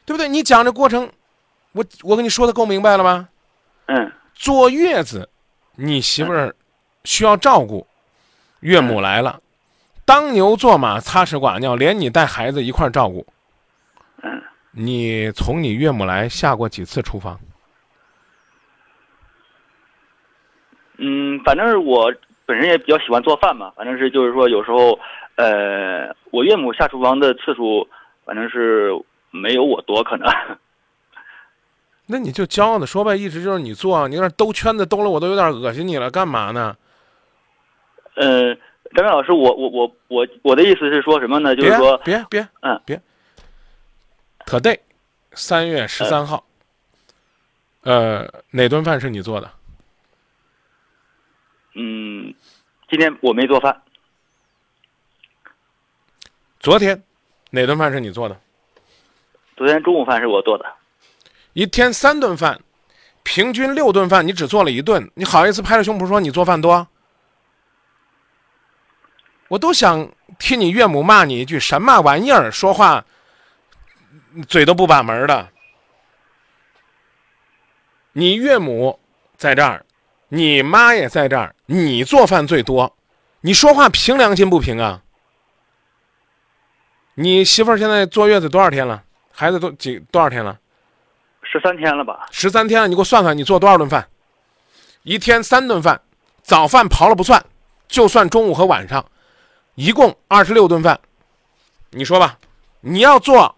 对不对？你讲这过程，我我跟你说的够明白了吧？嗯，坐月子，你媳妇儿需要照顾，岳母来了，当牛做马，擦屎刮尿，连你带孩子一块儿照顾。嗯，你从你岳母来下过几次厨房？嗯，反正是我本人也比较喜欢做饭嘛，反正是就是说有时候，呃，我岳母下厨房的次数，反正是没有我多，可能。那你就骄傲的说呗，一直就是你做，你那兜圈子兜了，我都有点恶心你了，干嘛呢？呃，张明老师，我我我我我的意思是说什么呢？就是说，别别嗯别，可对，三月十三号，呃，哪顿饭是你做的？嗯，今天我没做饭。昨天哪顿饭是你做的？昨天中午饭是我做的。一天三顿饭，平均六顿饭，你只做了一顿，你好意思拍着胸脯说你做饭多？我都想替你岳母骂你一句什么玩意儿，说话嘴都不把门的。你岳母在这儿，你妈也在这儿，你做饭最多，你说话凭良心不凭啊？你媳妇儿现在坐月子多少天了？孩子都几多少天了？十三天了吧？十三天了，你给我算算，你做多少顿饭？一天三顿饭，早饭刨了不算，就算中午和晚上，一共二十六顿饭。你说吧，你要做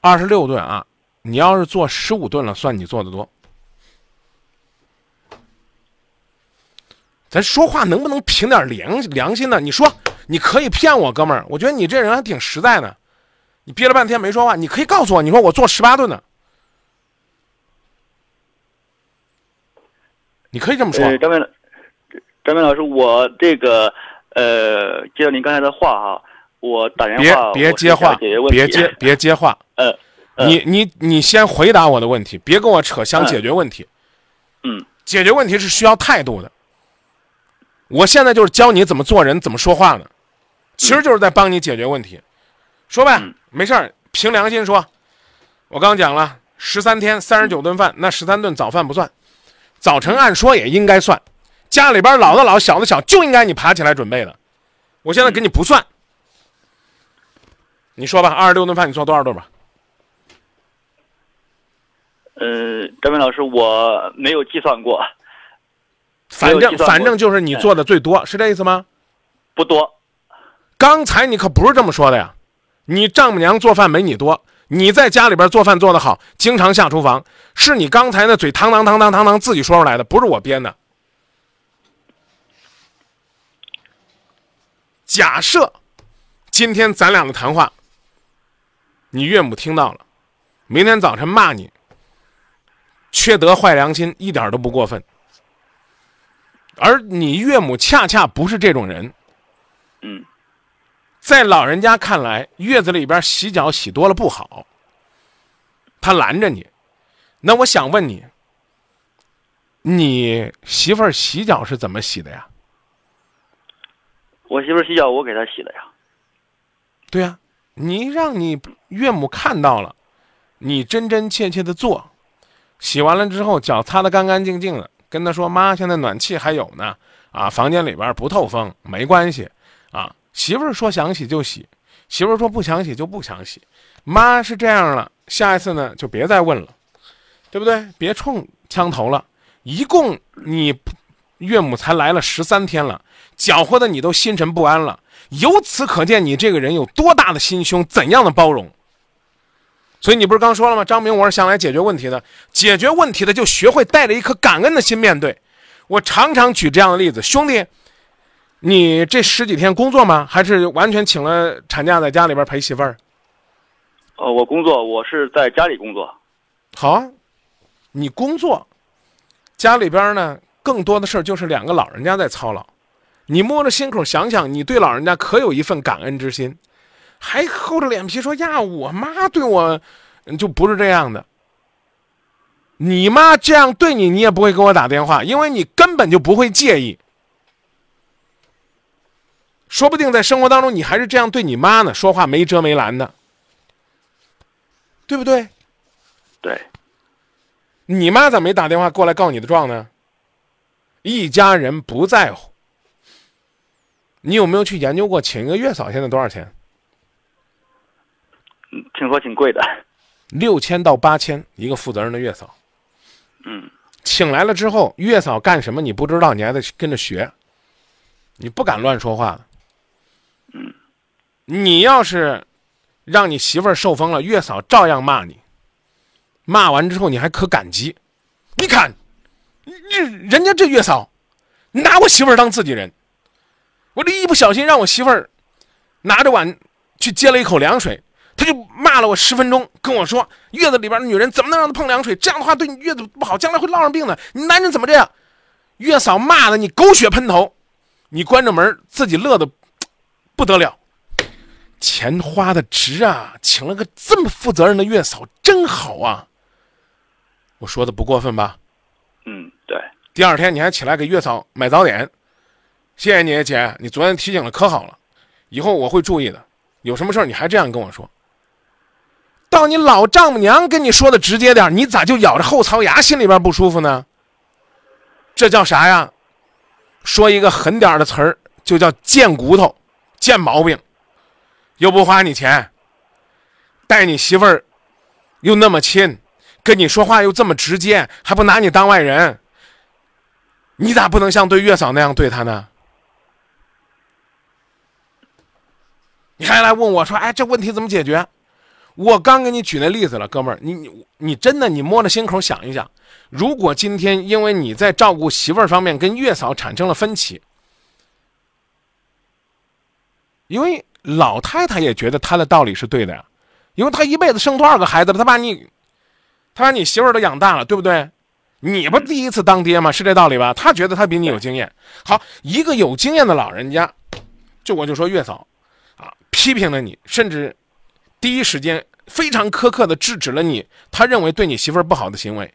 二十六顿啊，你要是做十五顿了，算你做的多。咱说话能不能凭点良良心呢？你说你可以骗我，哥们儿，我觉得你这人还挺实在的。你憋了半天没说话，你可以告诉我，你说我做十八顿的，你可以这么说。呃，张明老，张明老师，我这个呃，接到您刚才的话哈，我打电话，别 别接话，别接别接话。呃，呃你你你先回答我的问题，别跟我扯想解决问题。嗯，解决问题是需要态度的。我现在就是教你怎么做人，怎么说话呢，其实就是在帮你解决问题。说呗，没事儿，凭良心说，我刚讲了，十三天三十九顿饭，那十三顿早饭不算，早晨按说也应该算，家里边老的老小的小就应该你爬起来准备的，我现在给你不算。你说吧，二十六顿饭你做多少顿吧？呃，张明老师，我没有计算过，反正反正就是你做的最多，是这意思吗？不多。刚才你可不是这么说的呀，你丈母娘做饭没你多，你在家里边做饭做得好，经常下厨房，是你刚才那嘴堂堂堂堂堂堂自己说出来的，不是我编的。假设今天咱俩的谈话，你岳母听到了，明天早晨骂你，缺德坏良心，一点都不过分。而你岳母恰恰不是这种人，嗯，在老人家看来，月子里边洗脚洗多了不好，他拦着你。那我想问你，你媳妇儿洗脚是怎么洗的呀？我媳妇儿洗脚我给她洗的呀。对呀、你让你岳母看到了，你真真切切的做，洗完了之后脚擦得干干净净的，跟她说：“妈，现在暖气还有呢，啊，房间里边不透风，没关系，啊。”媳妇儿说想洗就洗，媳妇儿说不想洗就不想洗。妈是这样了，下一次呢就别再问了，对不对？别冲枪头了。一共你岳母才来了十三天了，搅和的你都心神不安了。由此可见，你这个人有多大的心胸，怎样的包容。所以你不是刚说了吗？张明，我是想来解决问题的，解决问题的就学会带着一颗感恩的心面对。我常常举这样的例子，兄弟，你这十几天工作吗？还是完全请了产假在家里边陪媳妇儿？呃，我工作，我是在家里工作。好啊，你工作，家里边呢更多的事儿就是两个老人家在操劳。你摸着心口想想，你对老人家可有一份感恩之心，还厚着脸皮说呀，我妈对我嗯就不是这样的。你妈这样对你，你也不会给我打电话，因为你根本就不会介意。说不定在生活当中，你还是这样对你妈呢，说话没遮没拦的，对不对？对。你妈咋没打电话过来告你的状呢？一家人不在乎。你有没有去研究过请一个月嫂现在多少钱？嗯听说挺贵的。六千到八千一个负责任的月嫂。嗯。请来了之后，月嫂干什么你不知道，你还得跟着学。你不敢乱说话。嗯。你要是让你媳妇儿受风了，月嫂照样骂你。骂完之后，你还可感激。你看，人人家这月嫂拿我媳妇儿当自己人。我这一不小心让我媳妇儿拿着碗去接了一口凉水，她就骂了我十分钟，跟我说月子里边的女人怎么能让她碰凉水？这样的话对你月子不好，将来会落上病的。你男人怎么这样？月嫂骂的你狗血喷头，你关着门自己乐的不得了。钱花的值啊，请了个这么负责任的月嫂，真好啊！我说的不过分吧？嗯，对。第二天你还起来给月嫂买早点，谢谢你姐，你昨天提醒的可好了，以后我会注意的。有什么事儿你还这样跟我说？到你老丈母娘跟你说的直接点，你咋就咬着后槽牙，心里边不舒服呢？这叫啥呀？说一个狠点的词儿，就叫贱骨头、贱毛病。又不花你钱，带你媳妇儿又那么亲，跟你说话又这么直接，还不拿你当外人，你咋不能像对月嫂那样对他呢？你还来问我说：“哎，这问题怎么解决？”我刚给你举那例子了，哥们儿，你你你真的你摸着心口想一想，如果今天因为你在照顾媳妇儿方面跟月嫂产生了分歧，因为老太太也觉得她的道理是对的呀，因为她一辈子生多少个孩子了，她把你，她把你媳妇儿都养大了，对不对？你不第一次当爹吗？是这道理吧？她觉得她比你有经验。好，一个有经验的老人家，就我就说月嫂，啊，批评了你，甚至。第一时间非常苛刻的制止了你，他认为对你媳妇儿不好的行为。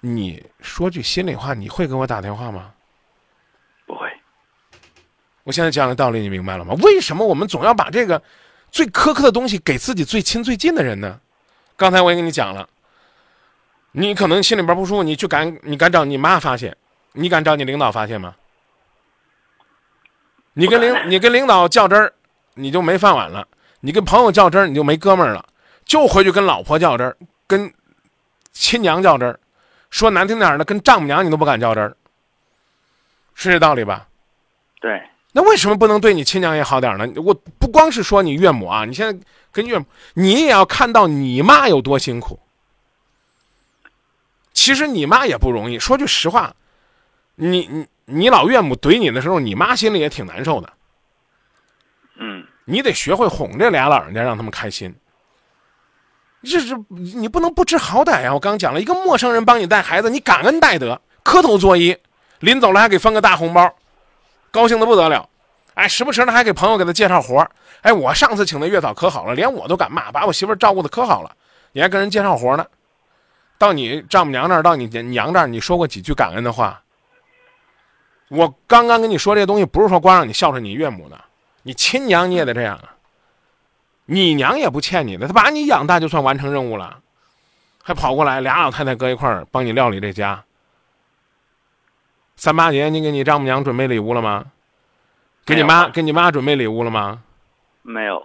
你说句心里话，你会给我打电话吗？我现在讲的道理你明白了吗？为什么我们总要把这个最苛刻的东西给自己最亲最近的人呢？刚才我也跟你讲了，你可能心里边不舒服，你去敢你敢找你妈发泄，你敢找你领导发泄吗？你跟领你跟领导较真儿，你就没饭碗了。你跟朋友较真儿，你就没哥们儿了，就回去跟老婆较真儿，跟亲娘较真儿，说难听点儿的，跟丈母娘你都不敢较真儿，是这道理吧？对。那为什么不能对你亲娘也好点呢？我不光是说你岳母啊，你现在跟岳母，你也要看到你妈有多辛苦。其实你妈也不容易，说句实话，你你你老岳母怼你的时候，你妈心里也挺难受的。嗯。你得学会哄这俩老人家，让他们开心。这是你不能不知好歹呀！我刚讲了一个陌生人帮你带孩子，你感恩戴德，磕头作揖，临走了还给分个大红包，高兴的不得了。哎，时不时的还给朋友给他介绍活哎，我上次请的月嫂可好了，连我都敢骂，把我媳妇照顾的可好了。你还跟人介绍活呢？到你丈母娘那儿，到你娘这儿，你说过几句感恩的话？我刚刚跟你说这些东西，不是说光让你孝顺你岳母的。你亲娘你也得这样啊！你娘也不欠你的，她把你养大就算完成任务了，还跑过来俩老太太搁一块儿帮你料理这家。三八节你给你丈母娘准备礼物了吗？给你妈给你妈准备礼物了吗？没有。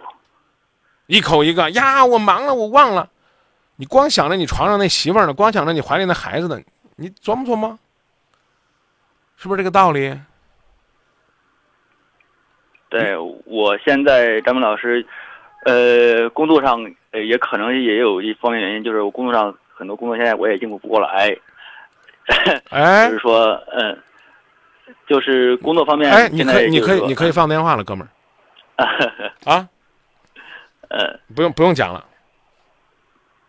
一口一个呀！我忙了，我忘了。你光想着你床上那媳妇儿呢，光想着你怀里那孩子呢，你琢磨琢磨，是不是这个道理？对，我现在张明老师，呃，工作上呃也可能也有一方面原因，就是我工作上很多工作现在我也应付不过来。哎，就是说，嗯，就是工作方面，哎，你可以，你可以，你可以放电话了，哥们儿。啊，呃，不用不用讲了。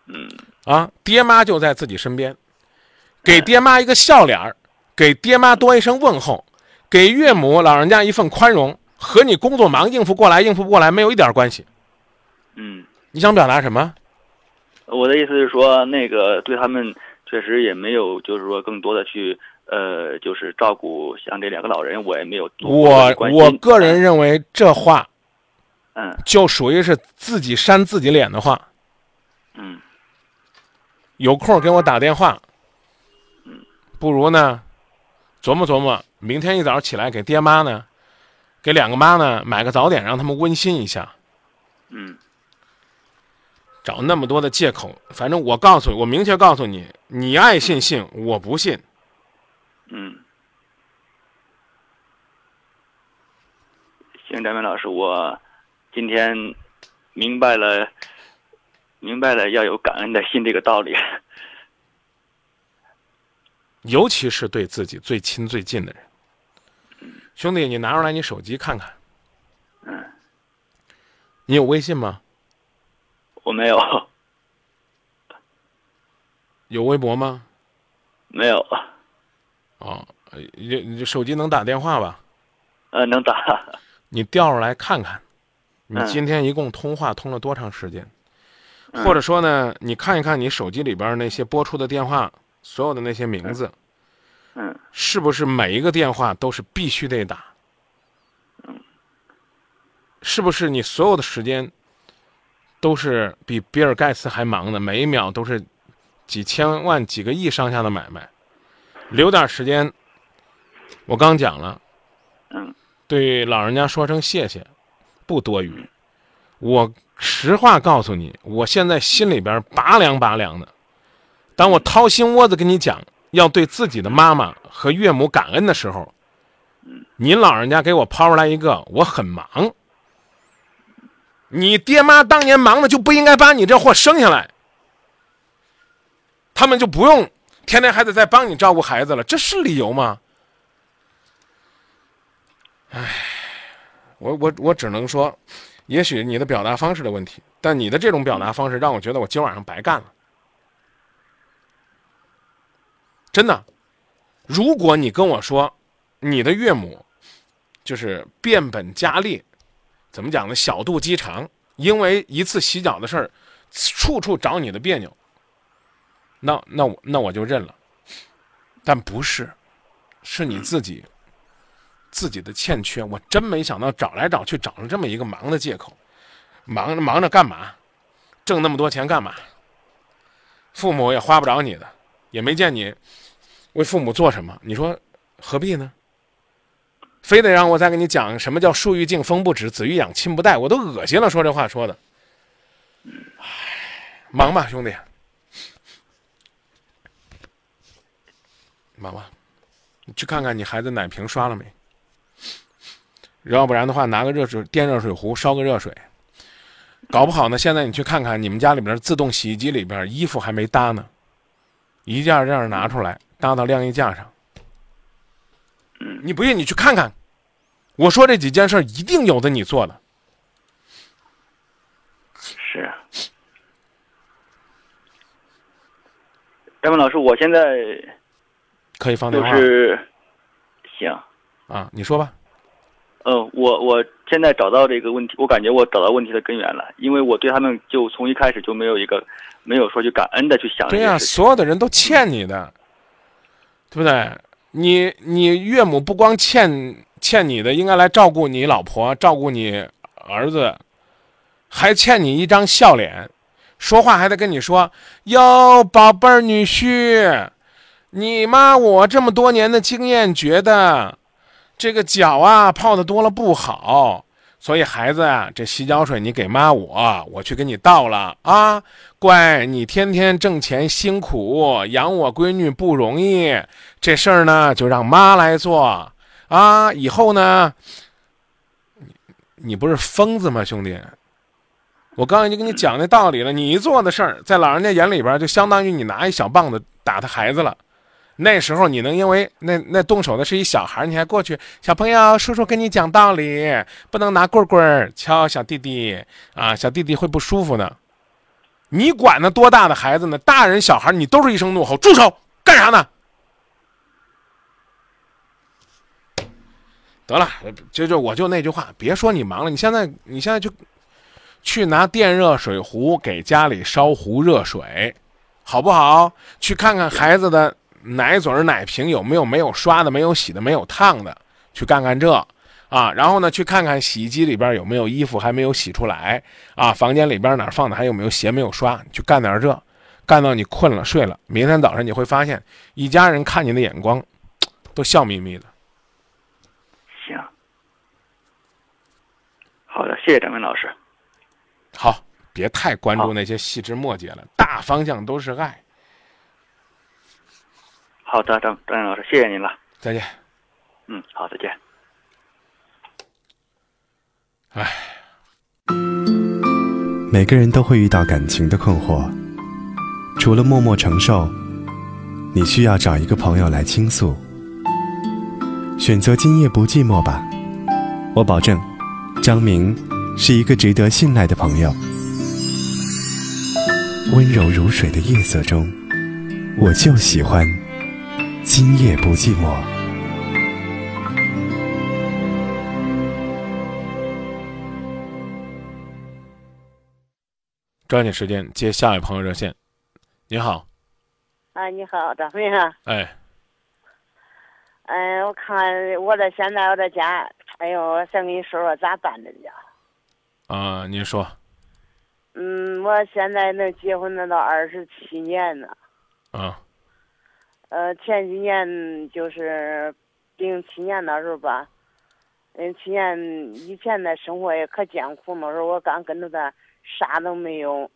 嗯。啊，爹妈就在自己身边，给爹妈一个笑脸儿，给爹妈多一声问候，给岳母老人家一份宽容。和你工作忙应付过来应付不过来没有一点关系。嗯，你想表达什么？我的意思是说，那个对他们确实也没有，就是说更多的去呃，就是照顾像这两个老人，我也没有。我我个人认为这话，嗯，就属于是自己扇自己脸的话。嗯，有空给我打电话。嗯，不如呢，琢磨琢磨，明天一早起来给爹妈呢。给两个妈呢买个早点，让他们温馨一下。嗯，找那么多的借口，反正我告诉你我明确告诉你，你爱信信，我不信。嗯，行，张明老师，我今天明白了，明白了要有感恩的心这个道理。尤其是对自己最亲最近的人。兄弟，你拿出来你手机看看。嗯。你有微信吗？我没有。有微博吗？没有。哦，你你手机能打电话吧？呃，能打。你调出来看看，你今天一共通话通了多长时间？或者说呢，你看一看你手机里边那些拨出的电话，所有的那些名字。嗯，是不是每一个电话都是必须得打？嗯，是不是你所有的时间都是比比尔盖茨还忙的？每一秒都是几千万、几个亿上下的买卖，留点时间。我刚讲了，嗯，对老人家说声谢谢，不多余。我实话告诉你，我现在心里边拔凉拔凉的。当我掏心窝子跟你讲要对自己的妈妈和岳母感恩的时候，您老人家给我抛出来一个我很忙。你爹妈当年忙的就不应该把你这货生下来，他们就不用天天还得再帮你照顾孩子了，这是理由吗？唉，我我我只能说，也许你的表达方式的问题，但你的这种表达方式让我觉得我今晚上白干了。真的，如果你跟我说，你的岳母就是变本加厉，怎么讲呢？小肚鸡肠，因为一次洗脚的事儿，处处找你的别扭。那那我那我就认了，但不是，是你自己自己的欠缺。我真没想到找来找去找了这么一个忙的借口，忙着忙着干嘛？挣那么多钱干嘛？父母也花不着你的，也没见你。为父母做什么？你说何必呢？非得让我再给你讲什么叫“树欲静风不止，子欲养亲不待”，我都恶心了。说这话说的，唉，忙吧，兄弟，忙吧，你去看看你孩子奶瓶刷了没？要不然的话，拿个热水电热水壶烧个热水，搞不好呢。现在你去看看你们家里边自动洗衣机里边衣服还没搭呢，一件一件拿出来。搭到晾衣架上，你不信你去看看。我说这几件事一定有的你做的。是。张文老师，我现在可以放电话。就是行。啊，你说吧。嗯，我我现在找到这个问题，我感觉我找到问题的根源了，因为我对他们就从一开始就没有一个没有说去感恩的去想。对呀，所有的人都欠你的。对不对？你你岳母不光欠欠你的，应该来照顾你老婆，照顾你儿子，还欠你一张笑脸，说话还得跟你说：“哟，宝贝儿女婿，你妈我这么多年的经验，觉得这个脚啊泡的多了不好。”所以孩子啊，这洗脚水你给妈我，我去给你倒了啊！乖，你天天挣钱辛苦，养我闺女不容易，这事儿呢就让妈来做啊！以后呢，你不是疯子吗，兄弟？我刚才就跟你讲那道理了，你做的事儿，在老人家眼里边，就相当于你拿一小棒子打他孩子了。那时候你能因为那那动手的是一小孩，你还过去小朋友叔叔跟你讲道理，不能拿棍棍敲小弟弟啊，小弟弟会不舒服的。你管那多大的孩子呢？大人小孩你都是一声怒吼，住手，干啥呢？得了，就就我就那句话，别说你忙了，你现在你现在就去拿电热水壶给家里烧壶热水，好不好？去看看孩子的。奶嘴儿、奶瓶有没有没有刷的、没有洗的、没有烫的？去干干这，啊，然后呢，去看看洗衣机里边有没有衣服还没有洗出来，啊，房间里边哪放的还有没有鞋没有刷？去干点这，干到你困了睡了，明天早上你会发现，一家人看你的眼光，都笑眯眯的。行，好的，谢谢张明老师。好，别太关注那些细枝末节了，大方向都是爱。好的，张张岩老师，谢谢您了，再见。嗯，好，再见。唉，每个人都会遇到感情的困惑，除了默默承受，你需要找一个朋友来倾诉。选择今夜不寂寞吧，我保证，张明是一个值得信赖的朋友。温柔如水的夜色中，我就喜欢。今夜不寂寞。抓紧时间接下一位朋友热线。你好。啊，你好，张飞啊。哎。嗯，我看我这现在我这家，哎呦，我想跟你说说咋办的去。啊，您说。嗯，我现在能结婚那都二十七年了。啊。呃，前几年就是零七年那时候吧，零七年以前的生活也可艰苦，那时候我刚跟着他，啥都没有。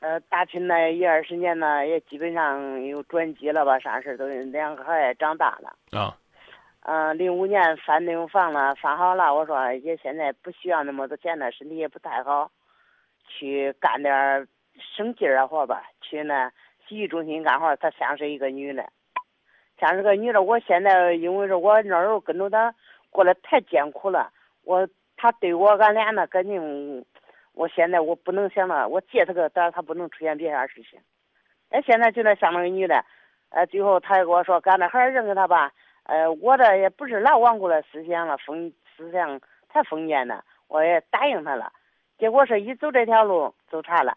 呃，打拼了一二十年呢，也基本上有转机了吧？啥事都两个孩儿也长大了。啊。嗯，零五年翻那种房了，翻好了。我说也现在不需要那么多钱了，身体也不太好，去干点省劲儿的活吧。去那洗浴中心干活，她像是一个女的，像是个女的。我现在因为是我那时候跟着她过得太艰苦了，我她对我俺俩那感情，我现在我不能想了，我借她个胆，她不能出现别啥事情。哎，现在就那像那个女的，呃，最后她也跟我说，干那孩儿扔给她吧。呃，我这也不是老顽固的思想了，封思想太封建了，我也答应他了。结果是一走这条路走岔了，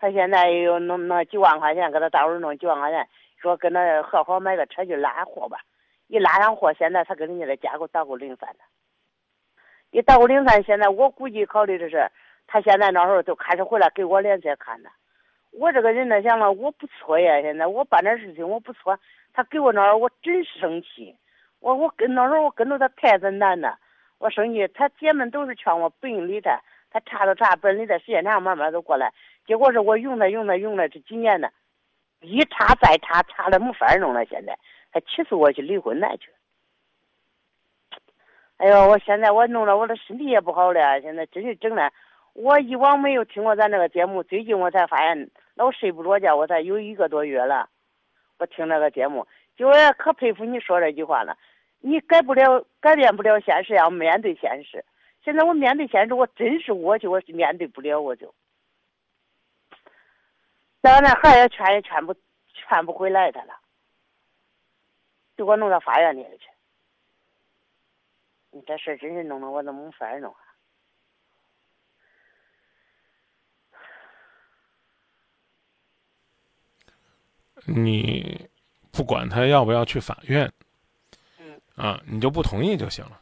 他现在又弄那几万块钱，给他大伙弄几万块钱，说跟他合伙买个车去拉货吧。一拉上货，现在他跟人家的价格倒过零散的。一倒过零散，现在我估计考虑的是，他现在那时候就开始回来给我脸色看了。我这个人呢，想了我不错呀，现在我办点事情我不错。他给我那儿，我真生气。我我跟那时候我跟着他太子难了，我生气。他姐们都是劝我不用理他，他查都查，不理他，时间长慢慢都过来。结果是我用他用他用了这几年呢，一查再查，查的没法弄了。现在他起诉我去离婚来去。哎呦，我现在我弄了，我的身体也不好了。现在真是整的，我以往没有听过咱这个节目，最近我才发现老睡不着觉，我才有一个多月了。我听那个节目，就我也可佩服你说这句话了。你改不了，改变不了现实，要面对现实。现在我面对现实，我真是我去，我是面对不了，我就。咱那孩儿也劝也劝不，劝不回来他了，就给我弄到法院里去。你这事真是弄得我都没法弄啊。你不管他要不要去法院，嗯，啊，你就不同意就行了。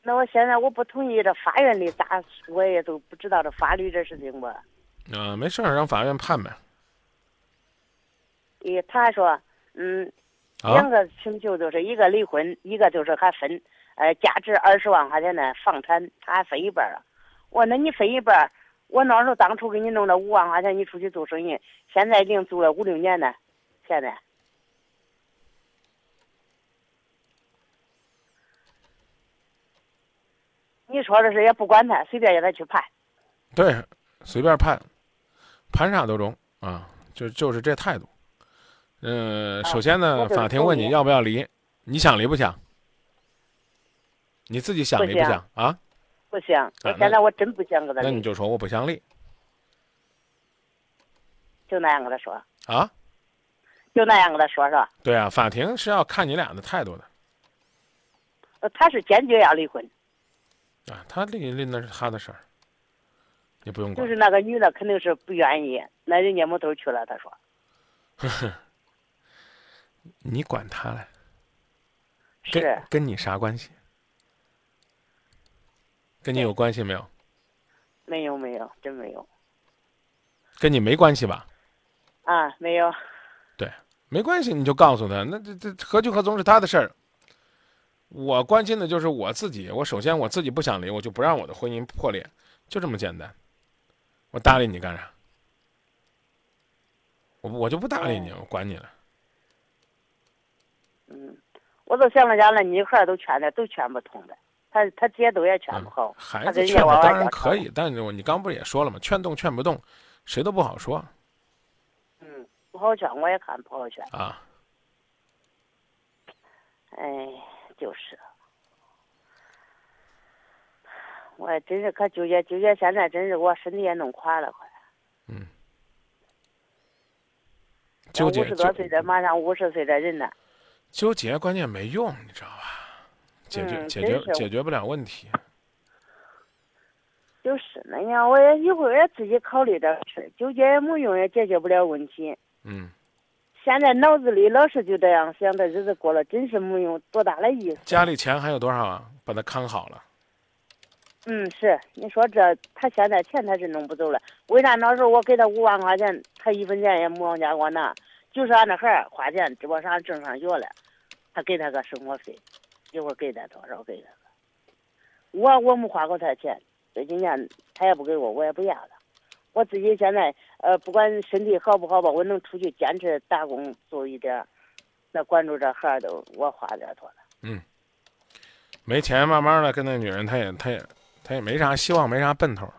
那我现在我不同意，这法院里咋我也都不知道这法律这事情吧。啊，没事儿让法院判呗。咦，他还说，嗯，两个请求就是一个离婚，一个就是还分，呃，价值二十万块钱的房产，他还分一半了。我那你分一半。我那时候当初给你弄了五万块钱，你出去做生意，现在已经做了五六年了，现在，你说的是也不管他，随便让他去判。对，随便判，判啥都中啊，就就是这态度。嗯，首先呢，法庭问你要不要离，你想离不想？你自己想离不想啊？不想，我现在我真不想跟他。那你就说我不想离，就那样跟他说。啊？就那样跟他说是吧？对啊，法庭是要看你俩的态度的。呃，他是坚决要离婚。啊，他离离那是他的事儿，你不用管。就是那个女的肯定是不愿意，那人家没头去了。他说。呵呵，你管他嘞？是。跟你啥关系？跟你有关系没有？没有没有，真没有。跟你没关系吧？啊，没有。对，没关系，你就告诉他，那这这何去何从是他的事儿。我关心的就是我自己，我首先我自己不想离，我就不让我的婚姻破裂，就这么简单。我搭理你干啥？我我就不搭理你，我管你了。嗯，我都想了家了，你孩儿都劝的，都劝不通的。他他姐都也劝不好，孩子劝当然可以，但是你刚不是也说了吗？劝动劝不动，谁都不好说。嗯，不好劝，我也看不好劝。啊。哎，就是，我真是可纠结，纠结现在真是我身体也弄垮了，快。嗯。纠结。五十多岁的，马上五十岁的人了。纠结，关键没用，你知道吧？解决解决解决不了问题，就是那样。我也一会儿也自己考虑点事纠结也没用，也解决不了问题。嗯。现在脑子里老是就这样想，这日子过了真是没用，多大的意思？家里钱还有多少啊？把它看好了。嗯，是你说这，他现在钱他是弄不走了。为啥那时候我给他五万块钱，他一分钱也没往家给我拿，就是俺那孩儿花钱，只不过上正上学了，他给他个生活费。一会儿给他多少给他个。我我没花过他钱，这几年他也不给我，我也不要他。我自己现在呃，不管身体好不好吧，我能出去坚持打工做一点，那管住这孩儿都我花点多了。嗯，没钱，慢慢的跟那女人，他也他也他也没啥希望，没啥奔头，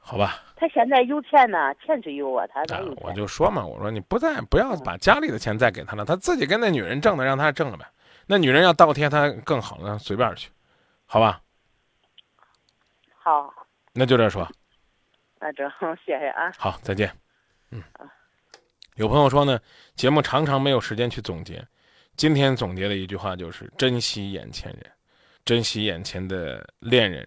好吧？他现在有钱呢，钱是有啊，他。我就说嘛，我说你不再不要把家里的钱再给他了，他自己跟那女人挣的，让他挣了呗。那女人要倒贴他更好了，随便去，好吧？好，那就这说。那 这谢谢啊。好，再见。嗯。有朋友说呢，节目常常没有时间去总结，今天总结的一句话就是珍惜眼前人，珍惜眼前的恋人，